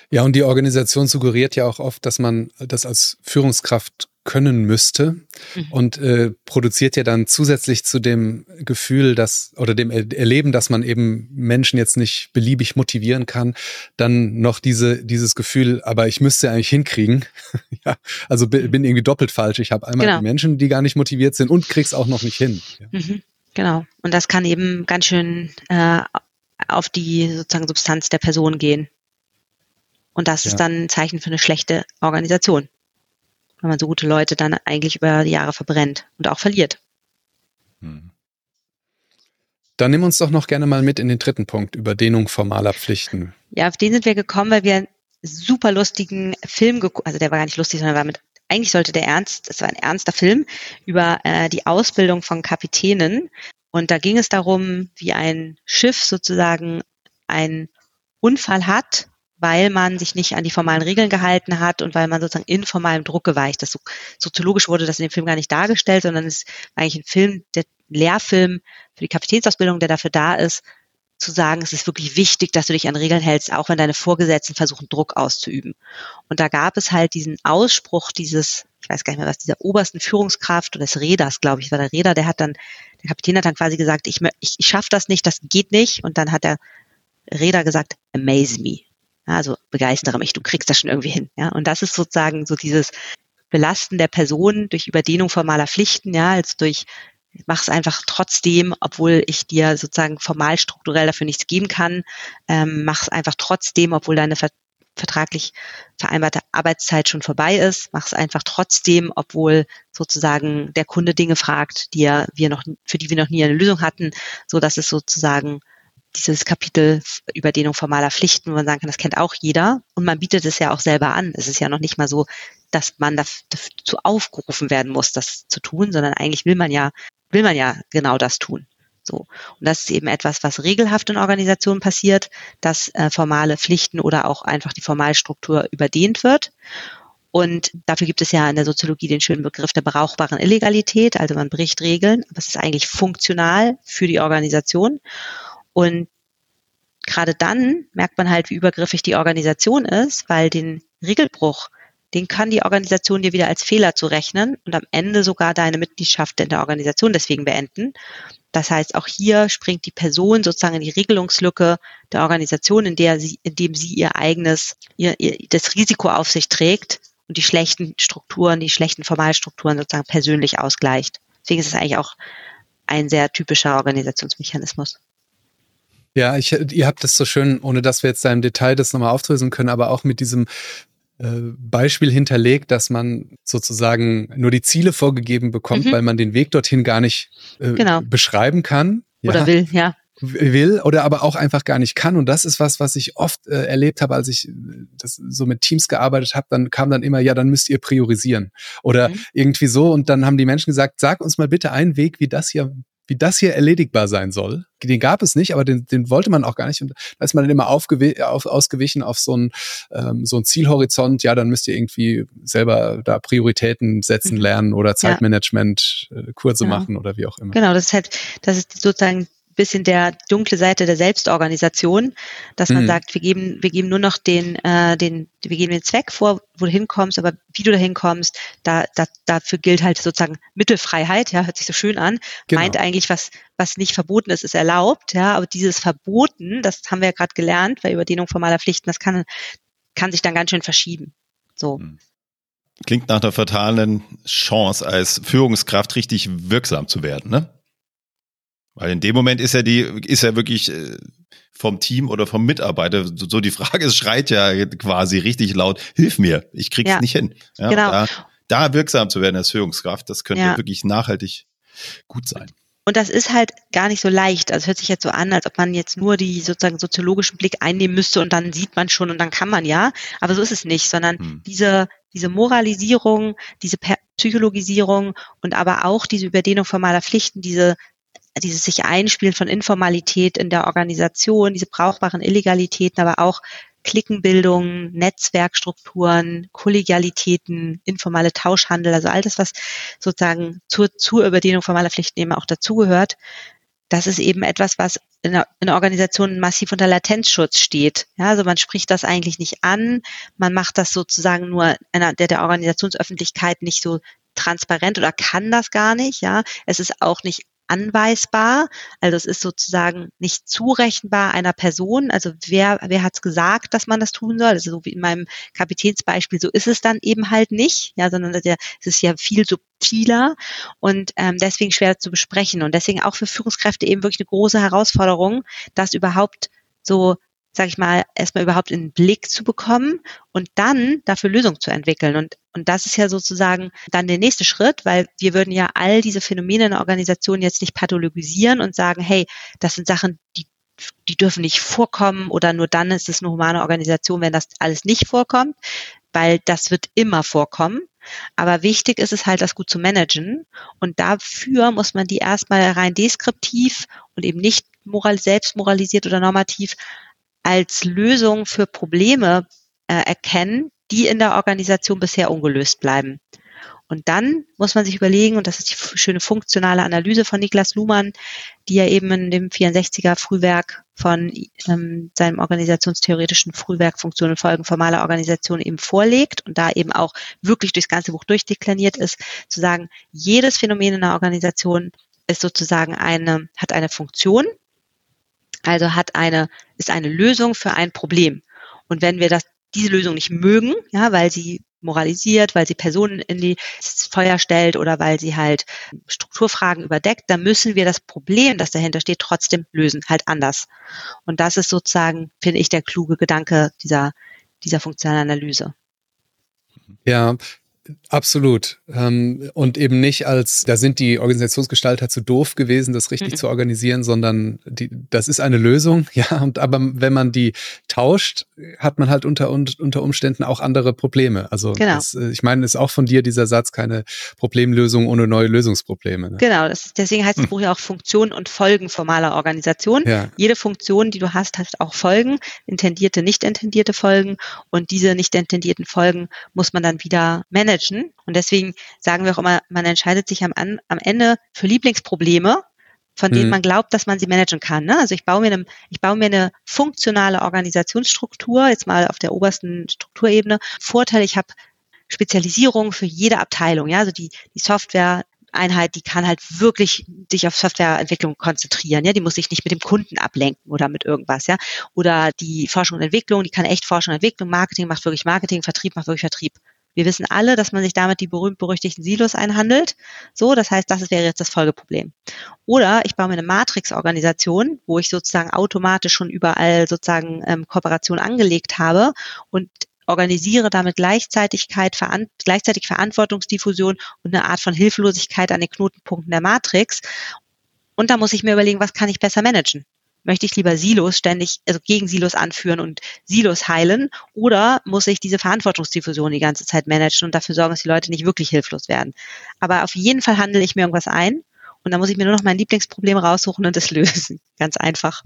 Ja, und die Organisation suggeriert ja auch oft, dass man das als Führungskraft können müsste mhm. und äh, produziert ja dann zusätzlich zu dem Gefühl, dass oder dem Erleben, dass man eben Menschen jetzt nicht beliebig motivieren kann, dann noch diese dieses Gefühl, aber ich müsste eigentlich hinkriegen. ja, also bin irgendwie doppelt falsch. Ich habe einmal genau. die Menschen, die gar nicht motiviert sind und krieg's auch noch nicht hin. Ja. Mhm. Genau. Und das kann eben ganz schön äh, auf die sozusagen Substanz der Person gehen. Und das ja. ist dann ein Zeichen für eine schlechte Organisation. Wenn man so gute Leute dann eigentlich über die Jahre verbrennt und auch verliert. Hm. Dann nimm uns doch noch gerne mal mit in den dritten Punkt, Überdehnung formaler Pflichten. Ja, auf den sind wir gekommen, weil wir einen super lustigen Film geguckt, also der war gar nicht lustig, sondern war mit, eigentlich sollte der ernst, es war ein ernster Film über äh, die Ausbildung von Kapitänen. Und da ging es darum, wie ein Schiff sozusagen einen Unfall hat weil man sich nicht an die formalen Regeln gehalten hat und weil man sozusagen informalem Druck geweicht ist. So, soziologisch wurde das in dem Film gar nicht dargestellt, sondern es ist eigentlich ein Film, der Lehrfilm für die Kapitänsausbildung, der dafür da ist, zu sagen, es ist wirklich wichtig, dass du dich an Regeln hältst, auch wenn deine Vorgesetzten versuchen, Druck auszuüben. Und da gab es halt diesen Ausspruch dieses, ich weiß gar nicht mehr was, dieser obersten Führungskraft oder des Räders, glaube ich, war der Räder, der hat dann, der Kapitän hat dann quasi gesagt, ich, ich, ich schaffe das nicht, das geht nicht. Und dann hat der Räder gesagt, amaze me. Also begeistere mich, du kriegst das schon irgendwie hin. Ja, und das ist sozusagen so dieses Belasten der Person durch Überdehnung formaler Pflichten, ja, als durch mach es einfach trotzdem, obwohl ich dir sozusagen formal strukturell dafür nichts geben kann, ähm, mach es einfach trotzdem, obwohl deine ver vertraglich vereinbarte Arbeitszeit schon vorbei ist, mach es einfach trotzdem, obwohl sozusagen der Kunde Dinge fragt, die wir noch, für die wir noch nie eine Lösung hatten, so dass es sozusagen dieses Kapitel Überdehnung formaler Pflichten, wo man sagen kann, das kennt auch jeder. Und man bietet es ja auch selber an. Es ist ja noch nicht mal so, dass man dazu aufgerufen werden muss, das zu tun, sondern eigentlich will man ja, will man ja genau das tun. So. Und das ist eben etwas, was regelhaft in Organisationen passiert, dass äh, formale Pflichten oder auch einfach die Formalstruktur überdehnt wird. Und dafür gibt es ja in der Soziologie den schönen Begriff der brauchbaren Illegalität. Also man bricht Regeln, aber es ist eigentlich funktional für die Organisation. Und gerade dann merkt man halt, wie übergriffig die Organisation ist, weil den Regelbruch, den kann die Organisation dir wieder als Fehler zurechnen und am Ende sogar deine Mitgliedschaft in der Organisation deswegen beenden. Das heißt, auch hier springt die Person sozusagen in die Regelungslücke der Organisation, in der sie, in dem sie ihr eigenes, ihr, ihr, das Risiko auf sich trägt und die schlechten Strukturen, die schlechten Formalstrukturen sozusagen persönlich ausgleicht. Deswegen ist es eigentlich auch ein sehr typischer Organisationsmechanismus. Ja, ich, ihr habt das so schön, ohne dass wir jetzt da im Detail das nochmal aufdröseln können, aber auch mit diesem äh, Beispiel hinterlegt, dass man sozusagen nur die Ziele vorgegeben bekommt, mhm. weil man den Weg dorthin gar nicht äh, genau. beschreiben kann. Ja. Oder will, ja will oder aber auch einfach gar nicht kann. Und das ist was, was ich oft äh, erlebt habe, als ich äh, das so mit Teams gearbeitet habe. Dann kam dann immer, ja, dann müsst ihr priorisieren oder mhm. irgendwie so. Und dann haben die Menschen gesagt, sag uns mal bitte einen Weg, wie das hier wie das hier erledigbar sein soll. Den gab es nicht, aber den, den wollte man auch gar nicht. Und da ist man dann immer aufgew auf, ausgewichen auf so ein, ähm, so ein Zielhorizont. Ja, dann müsst ihr irgendwie selber da Prioritäten setzen mhm. lernen oder Zeitmanagement ja. äh, Kurse genau. machen oder wie auch immer. Genau, das ist halt, das ist sozusagen bisschen der dunkle Seite der Selbstorganisation, dass man mhm. sagt, wir geben, wir geben nur noch den, äh, den, wir geben den Zweck vor, wo du hinkommst, aber wie du da hinkommst, da, da, dafür gilt halt sozusagen Mittelfreiheit, ja, hört sich so schön an, genau. meint eigentlich, was, was nicht verboten ist, ist erlaubt, ja, aber dieses Verboten, das haben wir ja gerade gelernt, bei Überdehnung formaler Pflichten, das kann, kann sich dann ganz schön verschieben. So. Mhm. Klingt nach einer fatalen Chance, als Führungskraft richtig wirksam zu werden, ne? Weil in dem Moment ist ja die, ist ja wirklich äh, vom Team oder vom Mitarbeiter so die Frage, es schreit ja quasi richtig laut, hilf mir, ich krieg's ja, nicht hin. Ja, genau. Da, da, wirksam zu werden als Führungskraft, das könnte ja. wirklich nachhaltig gut sein. Und das ist halt gar nicht so leicht. Also es hört sich jetzt so an, als ob man jetzt nur die sozusagen soziologischen Blick einnehmen müsste und dann sieht man schon und dann kann man ja. Aber so ist es nicht, sondern hm. diese, diese Moralisierung, diese Psychologisierung und aber auch diese Überdehnung formaler Pflichten, diese dieses sich einspielen von Informalität in der Organisation, diese brauchbaren Illegalitäten, aber auch Klickenbildung, Netzwerkstrukturen, Kollegialitäten, informale Tauschhandel, also all das, was sozusagen zur, zur Überdehnung formaler Pflichten eben auch dazugehört, das ist eben etwas, was in in der Organisation massiv unter Latenzschutz steht. Ja, also man spricht das eigentlich nicht an, man macht das sozusagen nur einer, der, der Organisationsöffentlichkeit nicht so transparent oder kann das gar nicht. Ja, es ist auch nicht anweisbar. Also es ist sozusagen nicht zurechenbar einer Person. Also wer, wer hat es gesagt, dass man das tun soll? Also so wie in meinem Kapitänsbeispiel, so ist es dann eben halt nicht, ja, sondern es ist ja viel subtiler und ähm, deswegen schwer zu besprechen. Und deswegen auch für Führungskräfte eben wirklich eine große Herausforderung, das überhaupt so sag ich mal, erstmal überhaupt in den Blick zu bekommen und dann dafür Lösungen zu entwickeln. Und, und das ist ja sozusagen dann der nächste Schritt, weil wir würden ja all diese Phänomene in der Organisation jetzt nicht pathologisieren und sagen, hey, das sind Sachen, die die dürfen nicht vorkommen oder nur dann ist es eine humane Organisation, wenn das alles nicht vorkommt, weil das wird immer vorkommen. Aber wichtig ist es halt, das gut zu managen. Und dafür muss man die erstmal rein deskriptiv und eben nicht moral, selbst moralisiert oder normativ als Lösung für Probleme äh, erkennen, die in der Organisation bisher ungelöst bleiben. Und dann muss man sich überlegen, und das ist die schöne funktionale Analyse von Niklas Luhmann, die er eben in dem 64er Frühwerk von ähm, seinem organisationstheoretischen Frühwerk Funktionen Folgen formaler Organisation eben vorlegt und da eben auch wirklich durchs ganze Buch durchdekliniert ist, zu sagen, jedes Phänomen in der Organisation ist sozusagen eine, hat eine Funktion also hat eine, ist eine Lösung für ein Problem. Und wenn wir das, diese Lösung nicht mögen, ja, weil sie moralisiert, weil sie Personen in die Feuer stellt oder weil sie halt Strukturfragen überdeckt, dann müssen wir das Problem, das dahinter steht, trotzdem lösen, halt anders. Und das ist sozusagen, finde ich, der kluge Gedanke dieser, dieser funktionalen Analyse. Ja, Absolut. Ähm, und eben nicht als, da sind die Organisationsgestalter zu doof gewesen, das richtig mhm. zu organisieren, sondern die, das ist eine Lösung, ja. Und aber wenn man die tauscht, hat man halt unter, unter Umständen auch andere Probleme. Also genau. das, äh, ich meine, ist auch von dir dieser Satz, keine Problemlösung ohne neue Lösungsprobleme. Ne? Genau, das, deswegen heißt das hm. Buch ja auch Funktion und Folgen formaler Organisation. Ja. Jede Funktion, die du hast, hat auch Folgen, intendierte, nicht intendierte Folgen. Und diese nicht intendierten Folgen muss man dann wieder managen managen. Und deswegen sagen wir auch immer, man entscheidet sich am, am Ende für Lieblingsprobleme, von denen mhm. man glaubt, dass man sie managen kann. Ne? Also ich baue mir eine, ich baue mir eine funktionale Organisationsstruktur, jetzt mal auf der obersten Strukturebene. Vorteil, ich habe Spezialisierung für jede Abteilung. Ja, also die, die Software Einheit, die kann halt wirklich sich auf Softwareentwicklung konzentrieren, ja, die muss sich nicht mit dem Kunden ablenken oder mit irgendwas, ja, oder die Forschung und Entwicklung, die kann echt Forschung und Entwicklung, Marketing macht wirklich Marketing, Vertrieb macht wirklich Vertrieb. Wir wissen alle, dass man sich damit die berühmt-berüchtigten Silos einhandelt. So, das heißt, das wäre jetzt das Folgeproblem. Oder ich baue mir eine Matrix-Organisation, wo ich sozusagen automatisch schon überall sozusagen ähm, Kooperation angelegt habe und organisiere damit Gleichzeitigkeit, veran gleichzeitig Verantwortungsdiffusion und eine Art von Hilflosigkeit an den Knotenpunkten der Matrix. Und da muss ich mir überlegen, was kann ich besser managen? Möchte ich lieber Silos ständig, also gegen Silos anführen und Silos heilen oder muss ich diese Verantwortungsdiffusion die ganze Zeit managen und dafür sorgen, dass die Leute nicht wirklich hilflos werden. Aber auf jeden Fall handle ich mir irgendwas ein und dann muss ich mir nur noch mein Lieblingsproblem raussuchen und es lösen. Ganz einfach.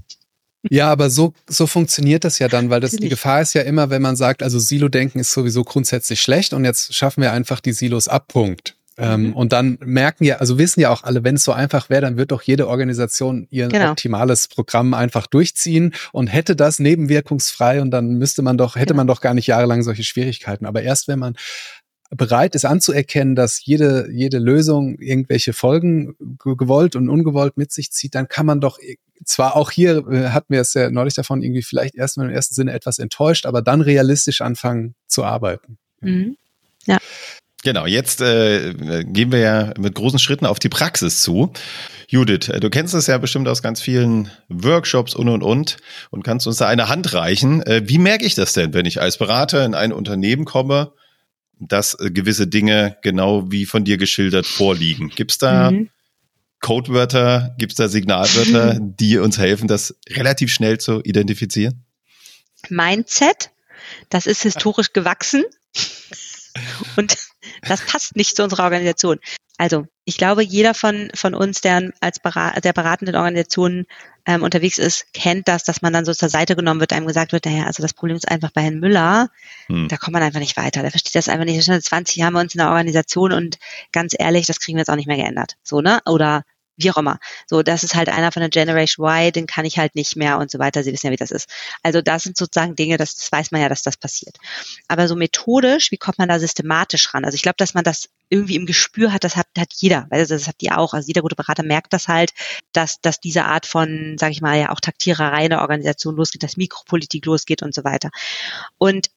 Ja, aber so, so funktioniert das ja dann, weil das, die Gefahr ist ja immer, wenn man sagt, also Silo-Denken ist sowieso grundsätzlich schlecht und jetzt schaffen wir einfach die Silos ab, Punkt. Ähm, mhm. Und dann merken ja, also wissen ja auch alle, wenn es so einfach wäre, dann wird doch jede Organisation ihr genau. optimales Programm einfach durchziehen und hätte das nebenwirkungsfrei und dann müsste man doch, hätte genau. man doch gar nicht jahrelang solche Schwierigkeiten. Aber erst wenn man bereit ist anzuerkennen, dass jede, jede Lösung irgendwelche Folgen gewollt und ungewollt mit sich zieht, dann kann man doch zwar auch hier äh, hatten wir es ja neulich davon irgendwie vielleicht erstmal im ersten Sinne etwas enttäuscht, aber dann realistisch anfangen zu arbeiten. Mhm. Ja. Genau, jetzt äh, gehen wir ja mit großen Schritten auf die Praxis zu. Judith, äh, du kennst es ja bestimmt aus ganz vielen Workshops und und und und kannst uns da eine Hand reichen. Äh, wie merke ich das denn, wenn ich als Berater in ein Unternehmen komme, dass äh, gewisse Dinge genau wie von dir geschildert vorliegen? Gibt es da mhm. Codewörter, gibt es da Signalwörter, die uns helfen, das relativ schnell zu identifizieren? Mindset, das ist historisch gewachsen. Und das passt nicht zu unserer Organisation. Also ich glaube, jeder von, von uns, der als Berat, der beratenden Organisationen ähm, unterwegs ist, kennt das, dass man dann so zur Seite genommen wird, einem gesagt wird, naja, also das Problem ist einfach bei Herrn Müller, hm. da kommt man einfach nicht weiter. Der versteht das einfach nicht. Schon 20 Jahre haben wir uns in der Organisation und ganz ehrlich, das kriegen wir jetzt auch nicht mehr geändert. So, ne? Oder wie auch immer. So, das ist halt einer von der Generation Y, den kann ich halt nicht mehr und so weiter. Sie wissen ja, wie das ist. Also das sind sozusagen Dinge, das, das weiß man ja, dass das passiert. Aber so methodisch, wie kommt man da systematisch ran? Also ich glaube, dass man das irgendwie im Gespür hat, das hat, hat jeder, weil das habt ihr auch. Also jeder gute Berater merkt das halt, dass, dass diese Art von, sage ich mal, ja auch Taktiererei in der Organisation losgeht, dass Mikropolitik losgeht und so weiter. Und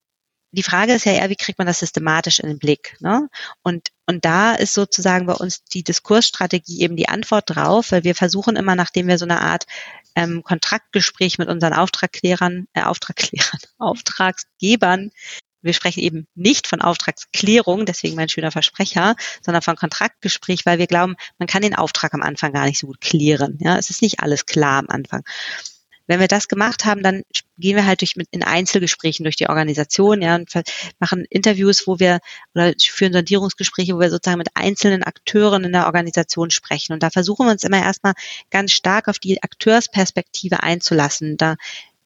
die Frage ist ja eher, wie kriegt man das systematisch in den Blick? Ne? Und, und da ist sozusagen bei uns die Diskursstrategie eben die Antwort drauf, weil wir versuchen immer, nachdem wir so eine Art ähm, Kontraktgespräch mit unseren Auftragklärern, äh, Auftragklärern, Auftragsgebern, wir sprechen eben nicht von Auftragsklärung, deswegen mein schöner Versprecher, sondern von Kontraktgespräch, weil wir glauben, man kann den Auftrag am Anfang gar nicht so gut klären. Ja, es ist nicht alles klar am Anfang. Wenn wir das gemacht haben, dann gehen wir halt durch mit in Einzelgesprächen durch die Organisation, ja, und machen Interviews, wo wir oder führen Sondierungsgespräche, wo wir sozusagen mit einzelnen Akteuren in der Organisation sprechen. Und da versuchen wir uns immer erstmal ganz stark auf die Akteursperspektive einzulassen. Da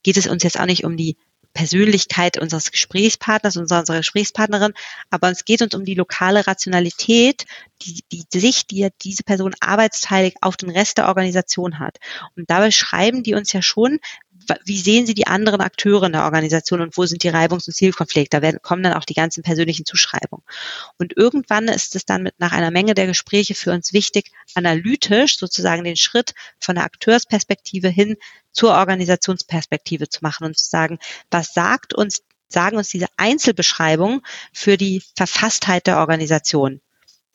geht es uns jetzt auch nicht um die Persönlichkeit unseres Gesprächspartners, unserer, Gesprächspartnerin, aber es geht uns um die lokale Rationalität, die, die Sicht, die diese Person arbeitsteilig auf den Rest der Organisation hat. Und dabei schreiben die uns ja schon, wie sehen Sie die anderen Akteure in der Organisation und wo sind die Reibungs- und Zielkonflikte? Da werden, kommen dann auch die ganzen persönlichen Zuschreibungen. Und irgendwann ist es dann mit nach einer Menge der Gespräche für uns wichtig, analytisch sozusagen den Schritt von der Akteursperspektive hin zur Organisationsperspektive zu machen und zu sagen, was sagt uns, sagen uns diese Einzelbeschreibungen für die Verfasstheit der Organisation?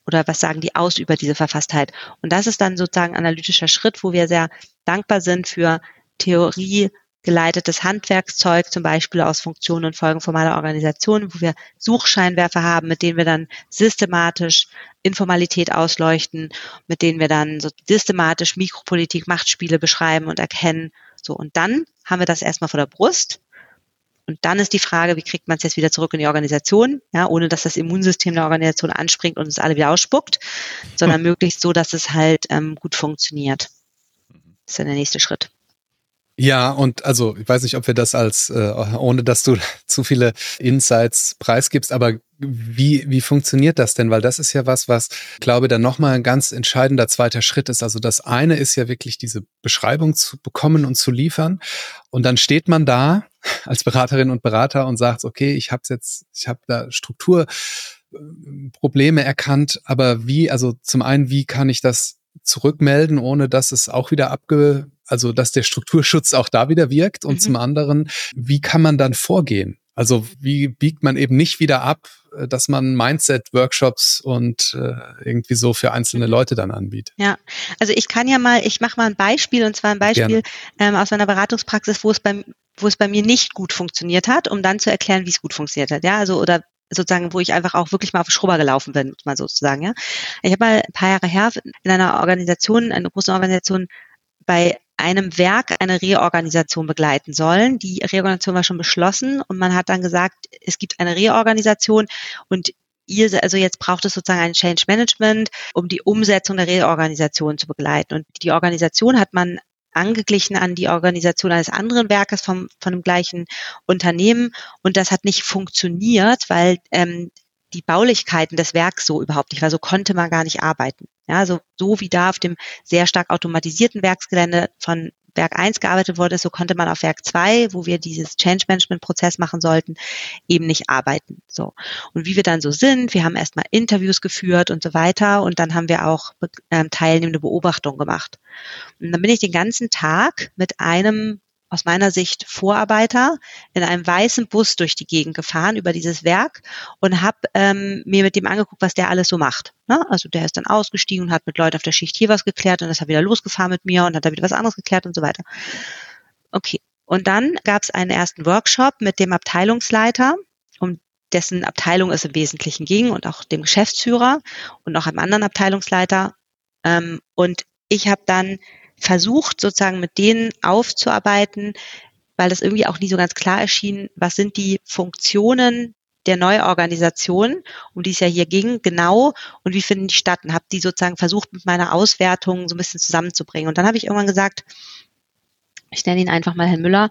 Oder was sagen die aus über diese Verfasstheit? Und das ist dann sozusagen analytischer Schritt, wo wir sehr dankbar sind für Theorie, geleitetes Handwerkszeug, zum Beispiel aus Funktionen und Folgen formaler Organisationen, wo wir Suchscheinwerfer haben, mit denen wir dann systematisch Informalität ausleuchten, mit denen wir dann so systematisch Mikropolitik, Machtspiele beschreiben und erkennen. So, und dann haben wir das erstmal vor der Brust. Und dann ist die Frage, wie kriegt man es jetzt wieder zurück in die Organisation, ja, ohne dass das Immunsystem der Organisation anspringt und uns alle wieder ausspuckt, sondern möglichst so, dass es halt ähm, gut funktioniert. Das ist dann der nächste Schritt. Ja, und also ich weiß nicht, ob wir das als, äh, ohne dass du zu viele Insights preisgibst, aber wie, wie funktioniert das denn? Weil das ist ja was, was, glaube dann nochmal ein ganz entscheidender zweiter Schritt ist. Also das eine ist ja wirklich diese Beschreibung zu bekommen und zu liefern. Und dann steht man da als Beraterin und Berater und sagt, okay, ich habe jetzt, ich habe da Strukturprobleme erkannt, aber wie, also zum einen, wie kann ich das zurückmelden, ohne dass es auch wieder abge also dass der Strukturschutz auch da wieder wirkt und mhm. zum anderen, wie kann man dann vorgehen? Also wie biegt man eben nicht wieder ab, äh, dass man Mindset-Workshops und äh, irgendwie so für einzelne mhm. Leute dann anbietet? Ja, also ich kann ja mal, ich mache mal ein Beispiel und zwar ein Beispiel ähm, aus meiner Beratungspraxis, wo es beim wo es bei mir nicht gut funktioniert hat, um dann zu erklären, wie es gut funktioniert hat. Ja, also oder sozusagen, wo ich einfach auch wirklich mal auf Schrubber gelaufen bin, mal sozusagen. Ja, ich habe mal ein paar Jahre her in einer Organisation, einer großen Organisation bei einem Werk eine Reorganisation begleiten sollen. Die Reorganisation war schon beschlossen und man hat dann gesagt, es gibt eine Reorganisation und ihr, also jetzt braucht es sozusagen ein Change Management, um die Umsetzung der Reorganisation zu begleiten. Und die Organisation hat man angeglichen an die Organisation eines anderen Werkes vom, von dem gleichen Unternehmen. Und das hat nicht funktioniert, weil ähm, die Baulichkeiten des Werks so überhaupt nicht war. So konnte man gar nicht arbeiten. Ja, so, so wie da auf dem sehr stark automatisierten Werksgelände von Werk 1 gearbeitet wurde, so konnte man auf Werk 2, wo wir dieses Change Management Prozess machen sollten, eben nicht arbeiten. So. Und wie wir dann so sind, wir haben erstmal Interviews geführt und so weiter und dann haben wir auch ähm, teilnehmende Beobachtungen gemacht. Und dann bin ich den ganzen Tag mit einem aus meiner Sicht Vorarbeiter in einem weißen Bus durch die Gegend gefahren über dieses Werk und habe ähm, mir mit dem angeguckt, was der alles so macht. Ne? Also der ist dann ausgestiegen und hat mit Leuten auf der Schicht hier was geklärt und ist er wieder losgefahren mit mir und hat da wieder was anderes geklärt und so weiter. Okay. Und dann gab es einen ersten Workshop mit dem Abteilungsleiter, um dessen Abteilung es im Wesentlichen ging und auch dem Geschäftsführer und noch einem anderen Abteilungsleiter. Ähm, und ich habe dann versucht, sozusagen mit denen aufzuarbeiten, weil das irgendwie auch nie so ganz klar erschien, was sind die Funktionen der Neuorganisation, um die es ja hier ging, genau und wie finden die statt und habe die sozusagen versucht, mit meiner Auswertung so ein bisschen zusammenzubringen. Und dann habe ich irgendwann gesagt, ich nenne ihn einfach mal Herr Müller,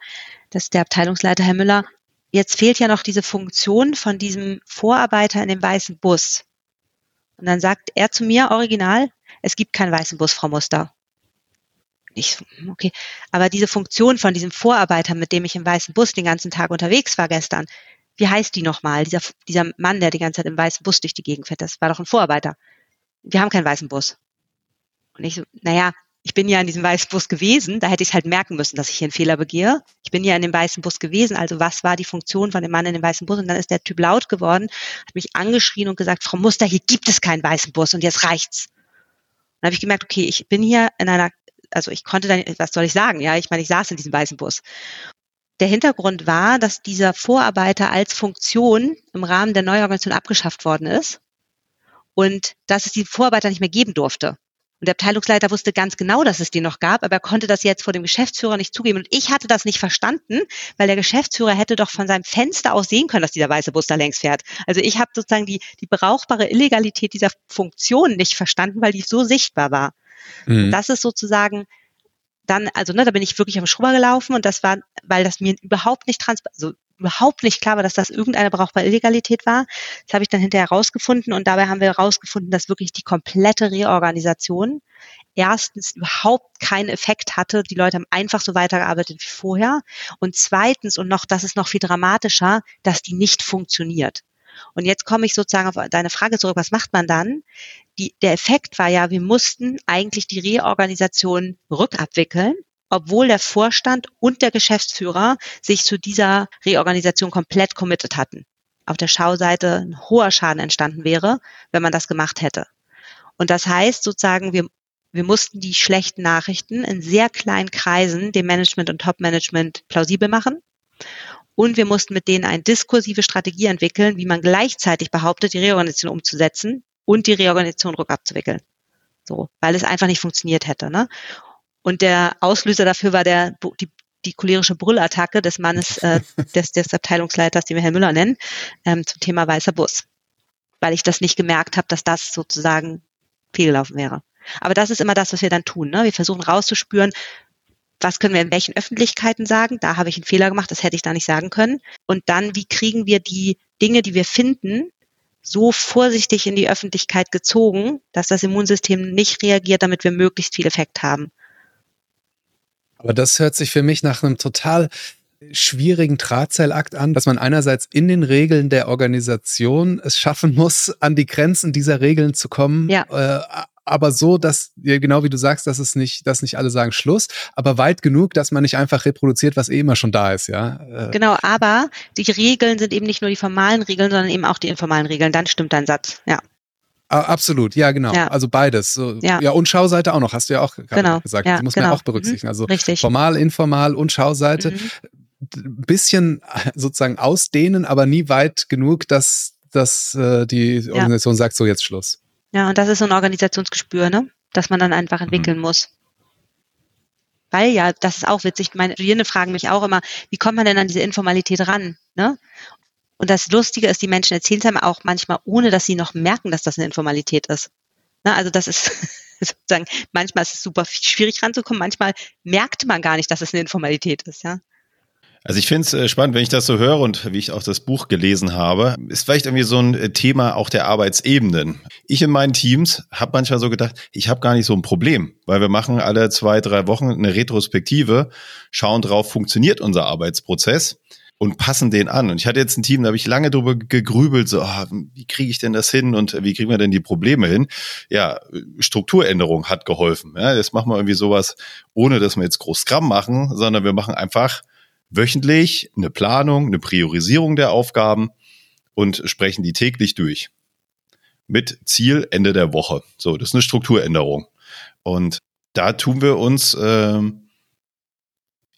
das ist der Abteilungsleiter Herr Müller, jetzt fehlt ja noch diese Funktion von diesem Vorarbeiter in dem weißen Bus. Und dann sagt er zu mir original, es gibt keinen weißen Bus, Frau Muster ich, okay, aber diese Funktion von diesem Vorarbeiter, mit dem ich im weißen Bus den ganzen Tag unterwegs war gestern, wie heißt die nochmal? Dieser, dieser Mann, der die ganze Zeit im weißen Bus durch die Gegend fährt, das war doch ein Vorarbeiter. Wir haben keinen weißen Bus. Und ich so, naja, ich bin ja in diesem weißen Bus gewesen, da hätte ich halt merken müssen, dass ich hier einen Fehler begehe. Ich bin ja in dem weißen Bus gewesen, also was war die Funktion von dem Mann in dem weißen Bus? Und dann ist der Typ laut geworden, hat mich angeschrien und gesagt, Frau Muster, hier gibt es keinen weißen Bus und jetzt reicht's. dann habe ich gemerkt, okay, ich bin hier in einer also ich konnte dann, was soll ich sagen? Ja, ich meine, ich saß in diesem weißen Bus. Der Hintergrund war, dass dieser Vorarbeiter als Funktion im Rahmen der Neuorganisation abgeschafft worden ist und dass es die Vorarbeiter nicht mehr geben durfte. Und der Abteilungsleiter wusste ganz genau, dass es die noch gab, aber er konnte das jetzt vor dem Geschäftsführer nicht zugeben. Und ich hatte das nicht verstanden, weil der Geschäftsführer hätte doch von seinem Fenster aus sehen können, dass dieser weiße Bus da längs fährt. Also ich habe sozusagen die, die brauchbare Illegalität dieser Funktion nicht verstanden, weil die so sichtbar war. Mhm. Das ist sozusagen dann, also ne, da bin ich wirklich am Schrubber gelaufen und das war, weil das mir überhaupt nicht trans also überhaupt nicht klar war, dass das irgendeine brauchbare Illegalität war. Das habe ich dann hinterher herausgefunden und dabei haben wir herausgefunden, dass wirklich die komplette Reorganisation erstens überhaupt keinen Effekt hatte. Die Leute haben einfach so weitergearbeitet wie vorher. Und zweitens, und noch, das ist noch viel dramatischer, dass die nicht funktioniert. Und jetzt komme ich sozusagen auf deine Frage zurück, was macht man dann? Die, der Effekt war ja, wir mussten eigentlich die Reorganisation rückabwickeln, obwohl der Vorstand und der Geschäftsführer sich zu dieser Reorganisation komplett committed hatten. Auf der Schauseite ein hoher Schaden entstanden wäre, wenn man das gemacht hätte. Und das heißt sozusagen, wir wir mussten die schlechten Nachrichten in sehr kleinen Kreisen dem Management und Top-Management plausibel machen. Und wir mussten mit denen eine diskursive Strategie entwickeln, wie man gleichzeitig behauptet, die Reorganisation umzusetzen und die Reorganisation rückabzuwickeln. So, weil es einfach nicht funktioniert hätte. Ne? Und der Auslöser dafür war der, die, die cholerische Brüllattacke des Mannes, äh, des, des Abteilungsleiters, den wir Herrn Müller nennen, ähm, zum Thema weißer Bus. Weil ich das nicht gemerkt habe, dass das sozusagen fehlgelaufen wäre. Aber das ist immer das, was wir dann tun. Ne? Wir versuchen rauszuspüren, was können wir in welchen Öffentlichkeiten sagen? Da habe ich einen Fehler gemacht, das hätte ich da nicht sagen können. Und dann, wie kriegen wir die Dinge, die wir finden, so vorsichtig in die Öffentlichkeit gezogen, dass das Immunsystem nicht reagiert, damit wir möglichst viel Effekt haben. Aber das hört sich für mich nach einem total schwierigen Drahtseilakt an, dass man einerseits in den Regeln der Organisation es schaffen muss, an die Grenzen dieser Regeln zu kommen, ja. äh, aber so, dass, genau wie du sagst, dass es nicht, dass nicht alle sagen Schluss, aber weit genug, dass man nicht einfach reproduziert, was eh immer schon da ist, ja. Äh, genau, aber die Regeln sind eben nicht nur die formalen Regeln, sondern eben auch die informalen Regeln. Dann stimmt dein Satz, ja. Absolut, ja, genau. Ja. Also beides. So, ja. ja, und Schauseite auch noch, hast du ja auch genau. gesagt. Ja, das muss genau. man auch berücksichtigen. Mhm. Also Richtig. formal, informal und Schauseite. Mhm. Ein bisschen sozusagen ausdehnen, aber nie weit genug, dass, dass äh, die Organisation ja. sagt, so jetzt Schluss. Ja, und das ist so ein Organisationsgespür, ne? Das man dann einfach mhm. entwickeln mhm. muss. Weil ja, das ist auch witzig. Meine Studierende fragen mich auch immer, wie kommt man denn an diese Informalität ran? Ne? Und das Lustige ist, die Menschen erzählen es einem auch manchmal, ohne dass sie noch merken, dass das eine Informalität ist. Ne? Also das ist sozusagen, manchmal ist es super schwierig ranzukommen, manchmal merkt man gar nicht, dass es eine Informalität ist, ja. Also ich finde es äh, spannend, wenn ich das so höre und wie ich auch das Buch gelesen habe, ist vielleicht irgendwie so ein äh, Thema auch der Arbeitsebenen. Ich in meinen Teams habe manchmal so gedacht, ich habe gar nicht so ein Problem, weil wir machen alle zwei, drei Wochen eine Retrospektive, schauen drauf, funktioniert unser Arbeitsprozess und passen den an. Und ich hatte jetzt ein Team, da habe ich lange drüber gegrübelt, so, oh, wie kriege ich denn das hin und wie kriegen wir denn die Probleme hin? Ja, Strukturänderung hat geholfen. Ja, jetzt machen wir irgendwie sowas, ohne dass wir jetzt groß Scrum machen, sondern wir machen einfach wöchentlich eine Planung, eine Priorisierung der Aufgaben und sprechen die täglich durch. Mit Ziel Ende der Woche. So, das ist eine Strukturänderung. Und da tun wir uns ähm,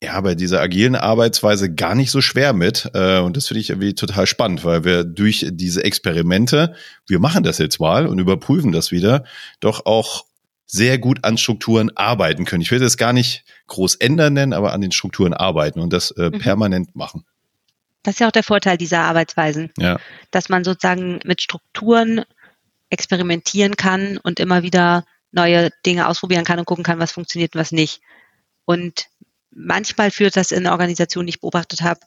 ja bei dieser agilen Arbeitsweise gar nicht so schwer mit. Äh, und das finde ich irgendwie total spannend, weil wir durch diese Experimente, wir machen das jetzt mal und überprüfen das wieder, doch auch sehr gut an Strukturen arbeiten können. Ich will das gar nicht groß ändern nennen, aber an den Strukturen arbeiten und das äh, mhm. permanent machen. Das ist ja auch der Vorteil dieser Arbeitsweisen, ja. dass man sozusagen mit Strukturen experimentieren kann und immer wieder neue Dinge ausprobieren kann und gucken kann, was funktioniert und was nicht. Und manchmal führt das in Organisationen, die ich beobachtet habe,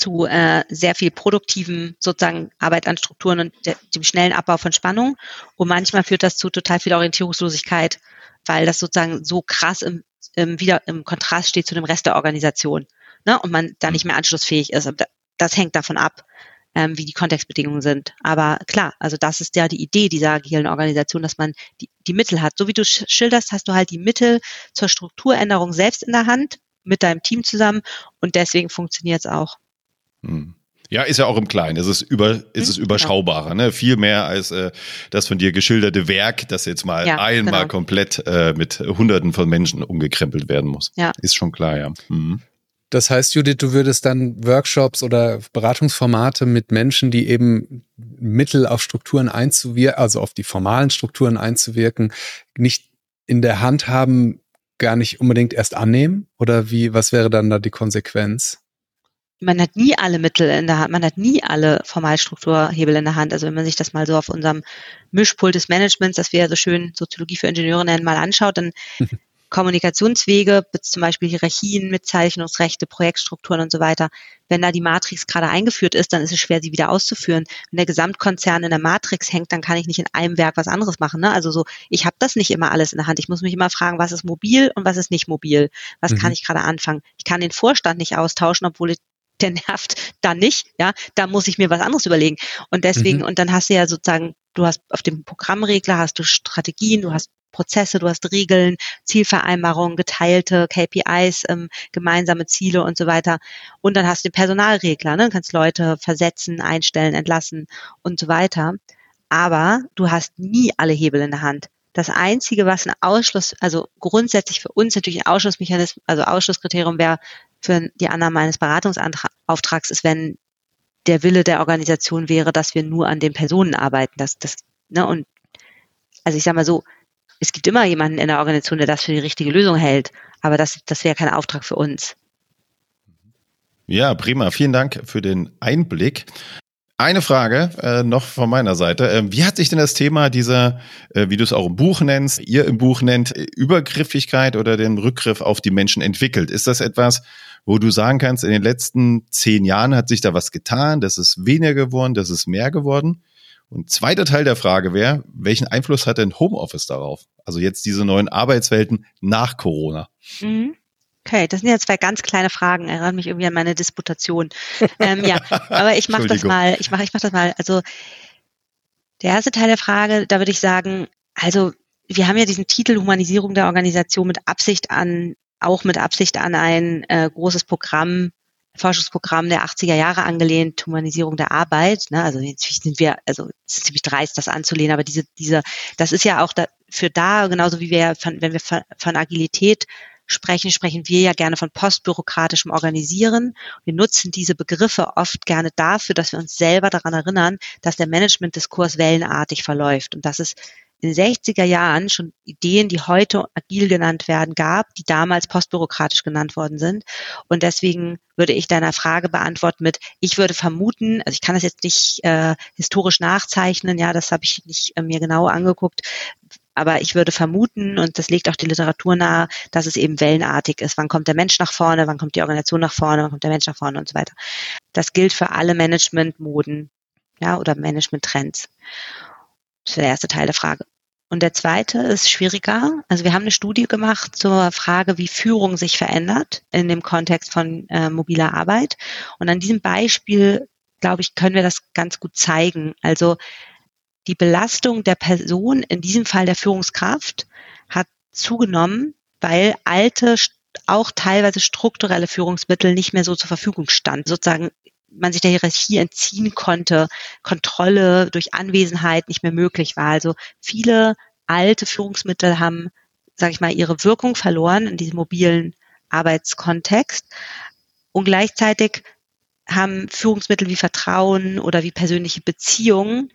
zu äh, sehr viel produktiven sozusagen Arbeit an Strukturen und de, dem schnellen Abbau von Spannung. Und manchmal führt das zu total viel Orientierungslosigkeit, weil das sozusagen so krass im, im, wieder im Kontrast steht zu dem Rest der Organisation. Ne? Und man da nicht mehr anschlussfähig ist. Das hängt davon ab, ähm, wie die Kontextbedingungen sind. Aber klar, also das ist ja die Idee dieser agilen Organisation, dass man die, die Mittel hat. So wie du schilderst, hast du halt die Mittel zur Strukturänderung selbst in der Hand mit deinem Team zusammen und deswegen funktioniert es auch. Hm. Ja, ist ja auch im Kleinen. Es ist über, ist es hm, überschaubarer, ne? Viel mehr als äh, das von dir geschilderte Werk, das jetzt mal ja, einmal genau. komplett äh, mit Hunderten von Menschen umgekrempelt werden muss. Ja. Ist schon klar, ja. Mhm. Das heißt, Judith, du würdest dann Workshops oder Beratungsformate mit Menschen, die eben Mittel auf Strukturen einzuwirken, also auf die formalen Strukturen einzuwirken, nicht in der Hand haben, gar nicht unbedingt erst annehmen? Oder wie, was wäre dann da die Konsequenz? Man hat nie alle Mittel in der Hand, man hat nie alle Formalstrukturhebel in der Hand. Also wenn man sich das mal so auf unserem Mischpult des Managements, das wir ja so schön Soziologie für Ingenieure nennen, mal anschaut, dann Kommunikationswege, zum Beispiel Hierarchien, Mitzeichnungsrechte, Projektstrukturen und so weiter. Wenn da die Matrix gerade eingeführt ist, dann ist es schwer, sie wieder auszuführen. Wenn der Gesamtkonzern in der Matrix hängt, dann kann ich nicht in einem Werk was anderes machen. Ne? Also so, ich habe das nicht immer alles in der Hand. Ich muss mich immer fragen, was ist mobil und was ist nicht mobil? Was mhm. kann ich gerade anfangen? Ich kann den Vorstand nicht austauschen, obwohl der nervt dann nicht, ja, da muss ich mir was anderes überlegen. Und deswegen, mhm. und dann hast du ja sozusagen, du hast auf dem Programmregler hast du Strategien, du hast Prozesse, du hast Regeln, Zielvereinbarungen, geteilte KPIs, ähm, gemeinsame Ziele und so weiter. Und dann hast du den Personalregler, ne? Du kannst Leute versetzen, einstellen, entlassen und so weiter. Aber du hast nie alle Hebel in der Hand. Das Einzige, was ein Ausschluss, also grundsätzlich für uns natürlich ein Ausschlussmechanismus, also Ausschlusskriterium wäre für die Annahme eines Beratungsauftrags, ist, wenn der Wille der Organisation wäre, dass wir nur an den Personen arbeiten. Das, das, ne, und also ich sage mal so, es gibt immer jemanden in der Organisation, der das für die richtige Lösung hält, aber das, das wäre kein Auftrag für uns. Ja, prima. Vielen Dank für den Einblick. Eine Frage äh, noch von meiner Seite. Ähm, wie hat sich denn das Thema dieser, äh, wie du es auch im Buch nennst, ihr im Buch nennt, Übergriffigkeit oder den Rückgriff auf die Menschen entwickelt? Ist das etwas, wo du sagen kannst, in den letzten zehn Jahren hat sich da was getan, das ist weniger geworden, das ist mehr geworden? Und zweiter Teil der Frage wäre, welchen Einfluss hat denn Homeoffice darauf? Also jetzt diese neuen Arbeitswelten nach Corona. Mhm. Okay, das sind ja zwei ganz kleine Fragen. Erinnert mich irgendwie an meine Disputation. ähm, ja, aber ich mache das mal. Ich mache, ich mache das mal. Also der erste Teil der Frage, da würde ich sagen, also wir haben ja diesen Titel Humanisierung der Organisation mit Absicht an, auch mit Absicht an ein äh, großes Programm, Forschungsprogramm der 80er Jahre angelehnt, Humanisierung der Arbeit. Ne? Also natürlich sind wir, also es ist ziemlich dreist, das anzulehnen, aber diese, diese, das ist ja auch da, für da, genauso wie wir, von, wenn wir von, von Agilität sprechen, sprechen wir ja gerne von postbürokratischem Organisieren. Wir nutzen diese Begriffe oft gerne dafür, dass wir uns selber daran erinnern, dass der Managementdiskurs wellenartig verläuft und dass es in den 60er Jahren schon Ideen, die heute agil genannt werden, gab, die damals postbürokratisch genannt worden sind. Und deswegen würde ich deiner Frage beantworten mit, ich würde vermuten, also ich kann das jetzt nicht äh, historisch nachzeichnen, ja, das habe ich nicht äh, mir genau angeguckt, aber ich würde vermuten, und das legt auch die Literatur nahe, dass es eben wellenartig ist. Wann kommt der Mensch nach vorne, wann kommt die Organisation nach vorne, wann kommt der Mensch nach vorne und so weiter. Das gilt für alle Managementmoden, ja, oder Managementtrends. Das wäre der erste Teil der Frage. Und der zweite ist schwieriger. Also wir haben eine Studie gemacht zur Frage, wie Führung sich verändert in dem Kontext von äh, mobiler Arbeit. Und an diesem Beispiel, glaube ich, können wir das ganz gut zeigen. Also die Belastung der Person, in diesem Fall der Führungskraft, hat zugenommen, weil alte, auch teilweise strukturelle Führungsmittel nicht mehr so zur Verfügung standen. Sozusagen man sich der Hierarchie entziehen konnte, Kontrolle durch Anwesenheit nicht mehr möglich war. Also viele alte Führungsmittel haben, sage ich mal, ihre Wirkung verloren in diesem mobilen Arbeitskontext. Und gleichzeitig haben Führungsmittel wie Vertrauen oder wie persönliche Beziehungen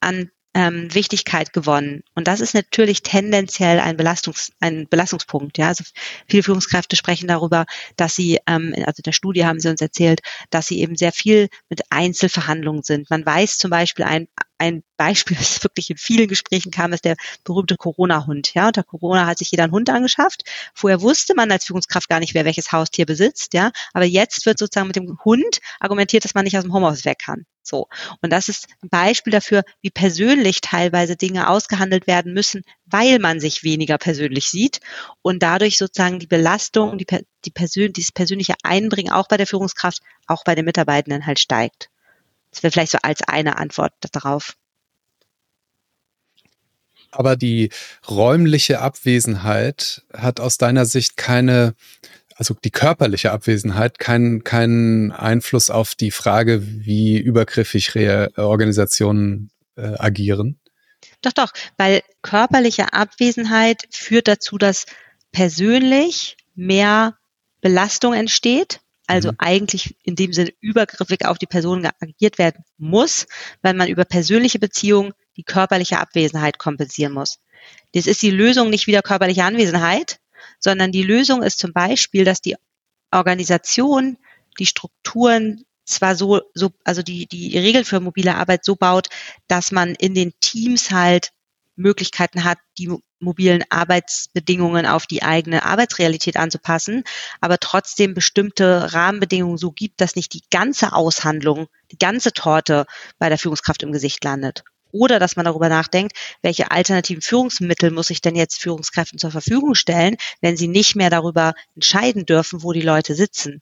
an ähm, Wichtigkeit gewonnen. Und das ist natürlich tendenziell ein, Belastungs-, ein Belastungspunkt. Ja, also viele Führungskräfte sprechen darüber, dass sie, ähm, also in der Studie haben sie uns erzählt, dass sie eben sehr viel mit Einzelverhandlungen sind. Man weiß zum Beispiel ein, ein Beispiel, das wirklich in vielen Gesprächen kam, ist der berühmte Corona-Hund. Ja, unter Corona hat sich jeder einen Hund angeschafft. Vorher wusste man als Führungskraft gar nicht, wer welches Haustier besitzt. Ja, aber jetzt wird sozusagen mit dem Hund argumentiert, dass man nicht aus dem Homeoffice weg kann. So. Und das ist ein Beispiel dafür, wie persönlich teilweise Dinge ausgehandelt werden müssen, weil man sich weniger persönlich sieht und dadurch sozusagen die Belastung, die, die Persön dieses persönliche Einbringen auch bei der Führungskraft, auch bei den Mitarbeitenden halt steigt. Das wäre vielleicht so als eine Antwort darauf. Aber die räumliche Abwesenheit hat aus deiner Sicht keine, also die körperliche Abwesenheit, keinen keinen Einfluss auf die Frage, wie übergriffig Re Organisationen äh, agieren? Doch, doch, weil körperliche Abwesenheit führt dazu, dass persönlich mehr Belastung entsteht also mhm. eigentlich in dem Sinne übergriffig auf die Person agiert werden muss, weil man über persönliche Beziehungen die körperliche Abwesenheit kompensieren muss. Das ist die Lösung nicht wieder körperliche Anwesenheit, sondern die Lösung ist zum Beispiel, dass die Organisation die Strukturen zwar so, so also die, die Regeln für mobile Arbeit so baut, dass man in den Teams halt Möglichkeiten hat, die mobilen Arbeitsbedingungen auf die eigene Arbeitsrealität anzupassen, aber trotzdem bestimmte Rahmenbedingungen so gibt, dass nicht die ganze Aushandlung, die ganze Torte bei der Führungskraft im Gesicht landet. Oder dass man darüber nachdenkt, welche alternativen Führungsmittel muss ich denn jetzt Führungskräften zur Verfügung stellen, wenn sie nicht mehr darüber entscheiden dürfen, wo die Leute sitzen.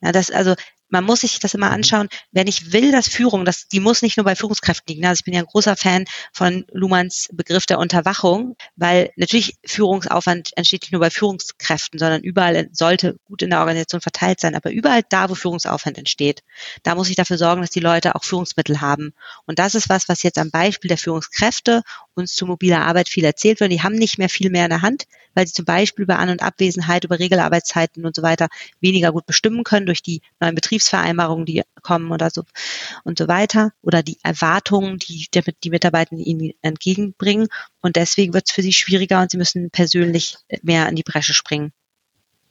Ja, das also man muss sich das immer mhm. anschauen, wenn ich will, dass Führung, das, die muss nicht nur bei Führungskräften liegen. Also ich bin ja ein großer Fan von Luhmanns Begriff der Unterwachung, weil natürlich Führungsaufwand entsteht nicht nur bei Führungskräften, sondern überall sollte gut in der Organisation verteilt sein. Aber überall da, wo Führungsaufwand entsteht, da muss ich dafür sorgen, dass die Leute auch Führungsmittel haben. Und das ist was, was jetzt am Beispiel der Führungskräfte uns zu mobiler Arbeit viel erzählt wird. Die haben nicht mehr viel mehr in der Hand, weil sie zum Beispiel über An- und Abwesenheit, über Regelarbeitszeiten und so weiter weniger gut bestimmen können durch die neuen Betriebsvereinbarungen, die kommen oder so und so weiter oder die Erwartungen, die die Mitarbeiter ihnen entgegenbringen. Und deswegen wird es für sie schwieriger und sie müssen persönlich mehr in die Bresche springen.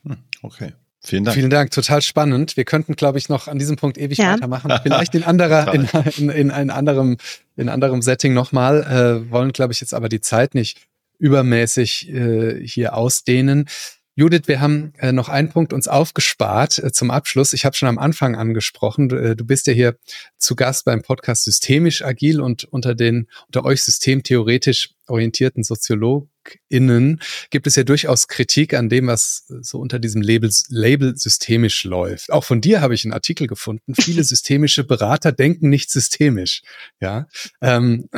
Hm, okay. Vielen Dank. Vielen Dank, total spannend. Wir könnten, glaube ich, noch an diesem Punkt ewig ja. weitermachen. Vielleicht in anderer, in, in, in ein anderem, in anderem Setting nochmal. Äh, wollen, glaube ich, jetzt aber die Zeit nicht übermäßig äh, hier ausdehnen. Judith, wir haben äh, noch einen Punkt uns aufgespart äh, zum Abschluss. Ich habe schon am Anfang angesprochen, du, äh, du bist ja hier zu Gast beim Podcast Systemisch Agil und unter den unter euch systemtheoretisch orientierten SoziologInnen gibt es ja durchaus Kritik an dem, was so unter diesem Label, Label systemisch läuft. Auch von dir habe ich einen Artikel gefunden. Viele systemische Berater denken nicht systemisch. Ja. Ähm,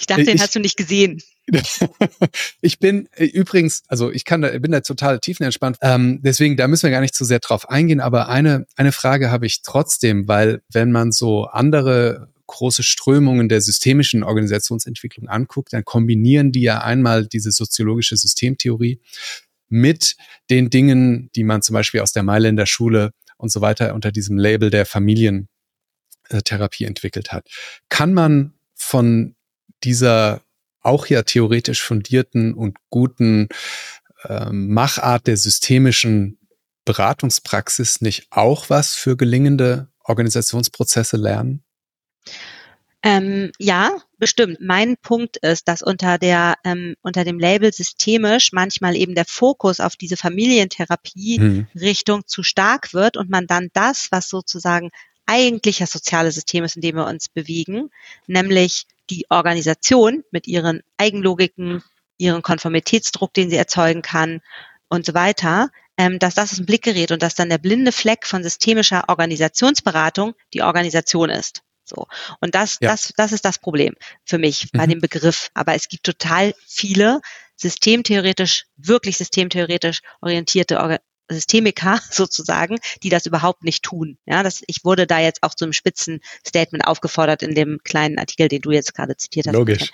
ich dachte, den ich, hast du nicht gesehen. ich bin äh, übrigens, also ich kann da, bin da total tiefenentspannt. Ähm, deswegen, da müssen wir gar nicht zu sehr drauf eingehen. Aber eine, eine Frage habe ich trotzdem, weil wenn man so andere große Strömungen der systemischen Organisationsentwicklung anguckt, dann kombinieren die ja einmal diese soziologische Systemtheorie mit den Dingen, die man zum Beispiel aus der Mailänder Schule und so weiter unter diesem Label der Familientherapie entwickelt hat. Kann man von dieser auch ja theoretisch fundierten und guten ähm, Machart der systemischen Beratungspraxis nicht auch was für gelingende Organisationsprozesse lernen? Ähm, ja, bestimmt. Mein Punkt ist, dass unter der ähm, unter dem Label systemisch manchmal eben der Fokus auf diese Familientherapie-Richtung hm. zu stark wird und man dann das, was sozusagen eigentlich das soziale System ist, in dem wir uns bewegen, nämlich die Organisation mit ihren Eigenlogiken, ihren Konformitätsdruck, den sie erzeugen kann und so weiter, ähm, dass das aus dem Blick gerät und dass dann der blinde Fleck von systemischer Organisationsberatung die Organisation ist. So. Und das, ja. das, das ist das Problem für mich bei mhm. dem Begriff. Aber es gibt total viele systemtheoretisch, wirklich systemtheoretisch orientierte Systemiker sozusagen, die das überhaupt nicht tun. Ja, das, ich wurde da jetzt auch zum Spitzenstatement aufgefordert in dem kleinen Artikel, den du jetzt gerade zitiert hast. Logisch.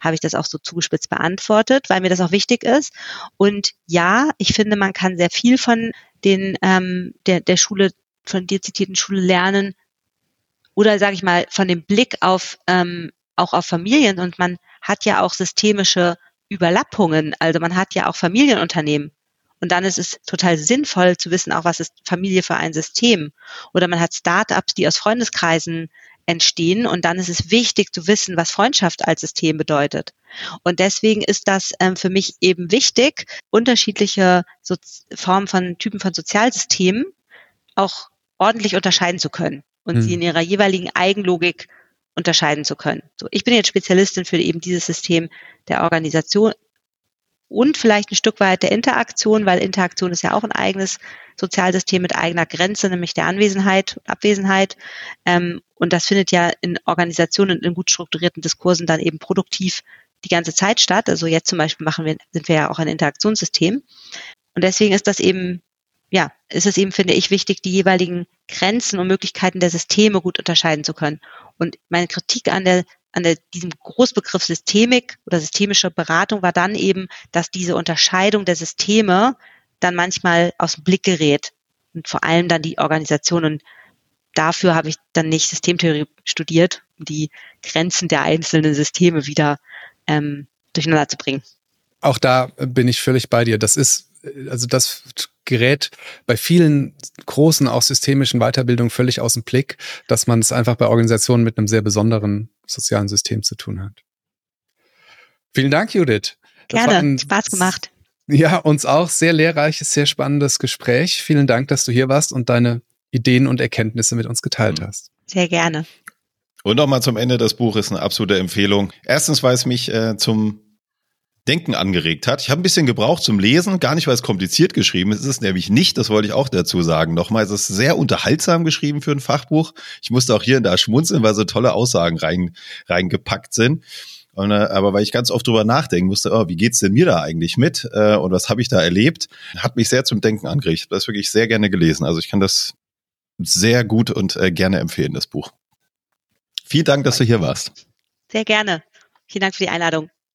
Habe ich das auch so zugespitzt beantwortet, weil mir das auch wichtig ist. Und ja, ich finde, man kann sehr viel von den ähm, der, der Schule, von dir zitierten Schule lernen. Oder sage ich mal, von dem Blick auf ähm, auch auf Familien und man hat ja auch systemische Überlappungen. Also man hat ja auch Familienunternehmen und dann ist es total sinnvoll zu wissen, auch was ist Familie für ein System. Oder man hat Startups, die aus Freundeskreisen entstehen. Und dann ist es wichtig zu wissen, was Freundschaft als System bedeutet. Und deswegen ist das ähm, für mich eben wichtig, unterschiedliche so Formen von Typen von Sozialsystemen auch ordentlich unterscheiden zu können und hm. sie in ihrer jeweiligen Eigenlogik unterscheiden zu können. So, ich bin jetzt Spezialistin für eben dieses System der Organisation, und vielleicht ein Stück weit der Interaktion, weil Interaktion ist ja auch ein eigenes Sozialsystem mit eigener Grenze, nämlich der Anwesenheit Abwesenheit. Ähm, und das findet ja in Organisationen und in gut strukturierten Diskursen dann eben produktiv die ganze Zeit statt. Also jetzt zum Beispiel machen wir, sind wir ja auch ein Interaktionssystem. Und deswegen ist das eben, ja, ist es eben, finde ich, wichtig, die jeweiligen Grenzen und Möglichkeiten der Systeme gut unterscheiden zu können. Und meine Kritik an der an der, diesem Großbegriff Systemik oder systemische Beratung war dann eben, dass diese Unterscheidung der Systeme dann manchmal aus dem Blick gerät und vor allem dann die Organisation. Und dafür habe ich dann nicht Systemtheorie studiert, um die Grenzen der einzelnen Systeme wieder ähm, durcheinander zu bringen. Auch da bin ich völlig bei dir. Das ist, also das gerät bei vielen großen, auch systemischen Weiterbildungen völlig aus dem Blick, dass man es einfach bei Organisationen mit einem sehr besonderen sozialen System zu tun hat. Vielen Dank, Judith. Das Gerne, ein, Spaß gemacht. Ja, uns auch. Sehr lehrreiches, sehr spannendes Gespräch. Vielen Dank, dass du hier warst und deine Ideen und Erkenntnisse mit uns geteilt hast. Sehr gerne. Und nochmal zum Ende, das Buch ist eine absolute Empfehlung. Erstens, weil es mich äh, zum Denken angeregt hat. Ich habe ein bisschen gebraucht zum Lesen, gar nicht, weil es kompliziert geschrieben ist. Es ist nämlich nicht, das wollte ich auch dazu sagen. Nochmal, es ist sehr unterhaltsam geschrieben für ein Fachbuch. Ich musste auch hier und da schmunzeln, weil so tolle Aussagen rein, reingepackt sind. Und, äh, aber weil ich ganz oft drüber nachdenken musste, oh, wie geht's denn mir da eigentlich mit äh, und was habe ich da erlebt, hat mich sehr zum Denken angeregt. Ich habe das wirklich sehr gerne gelesen. Also ich kann das sehr gut und äh, gerne empfehlen, das Buch. Vielen Dank, dass du hier warst. Sehr gerne. Vielen Dank für die Einladung.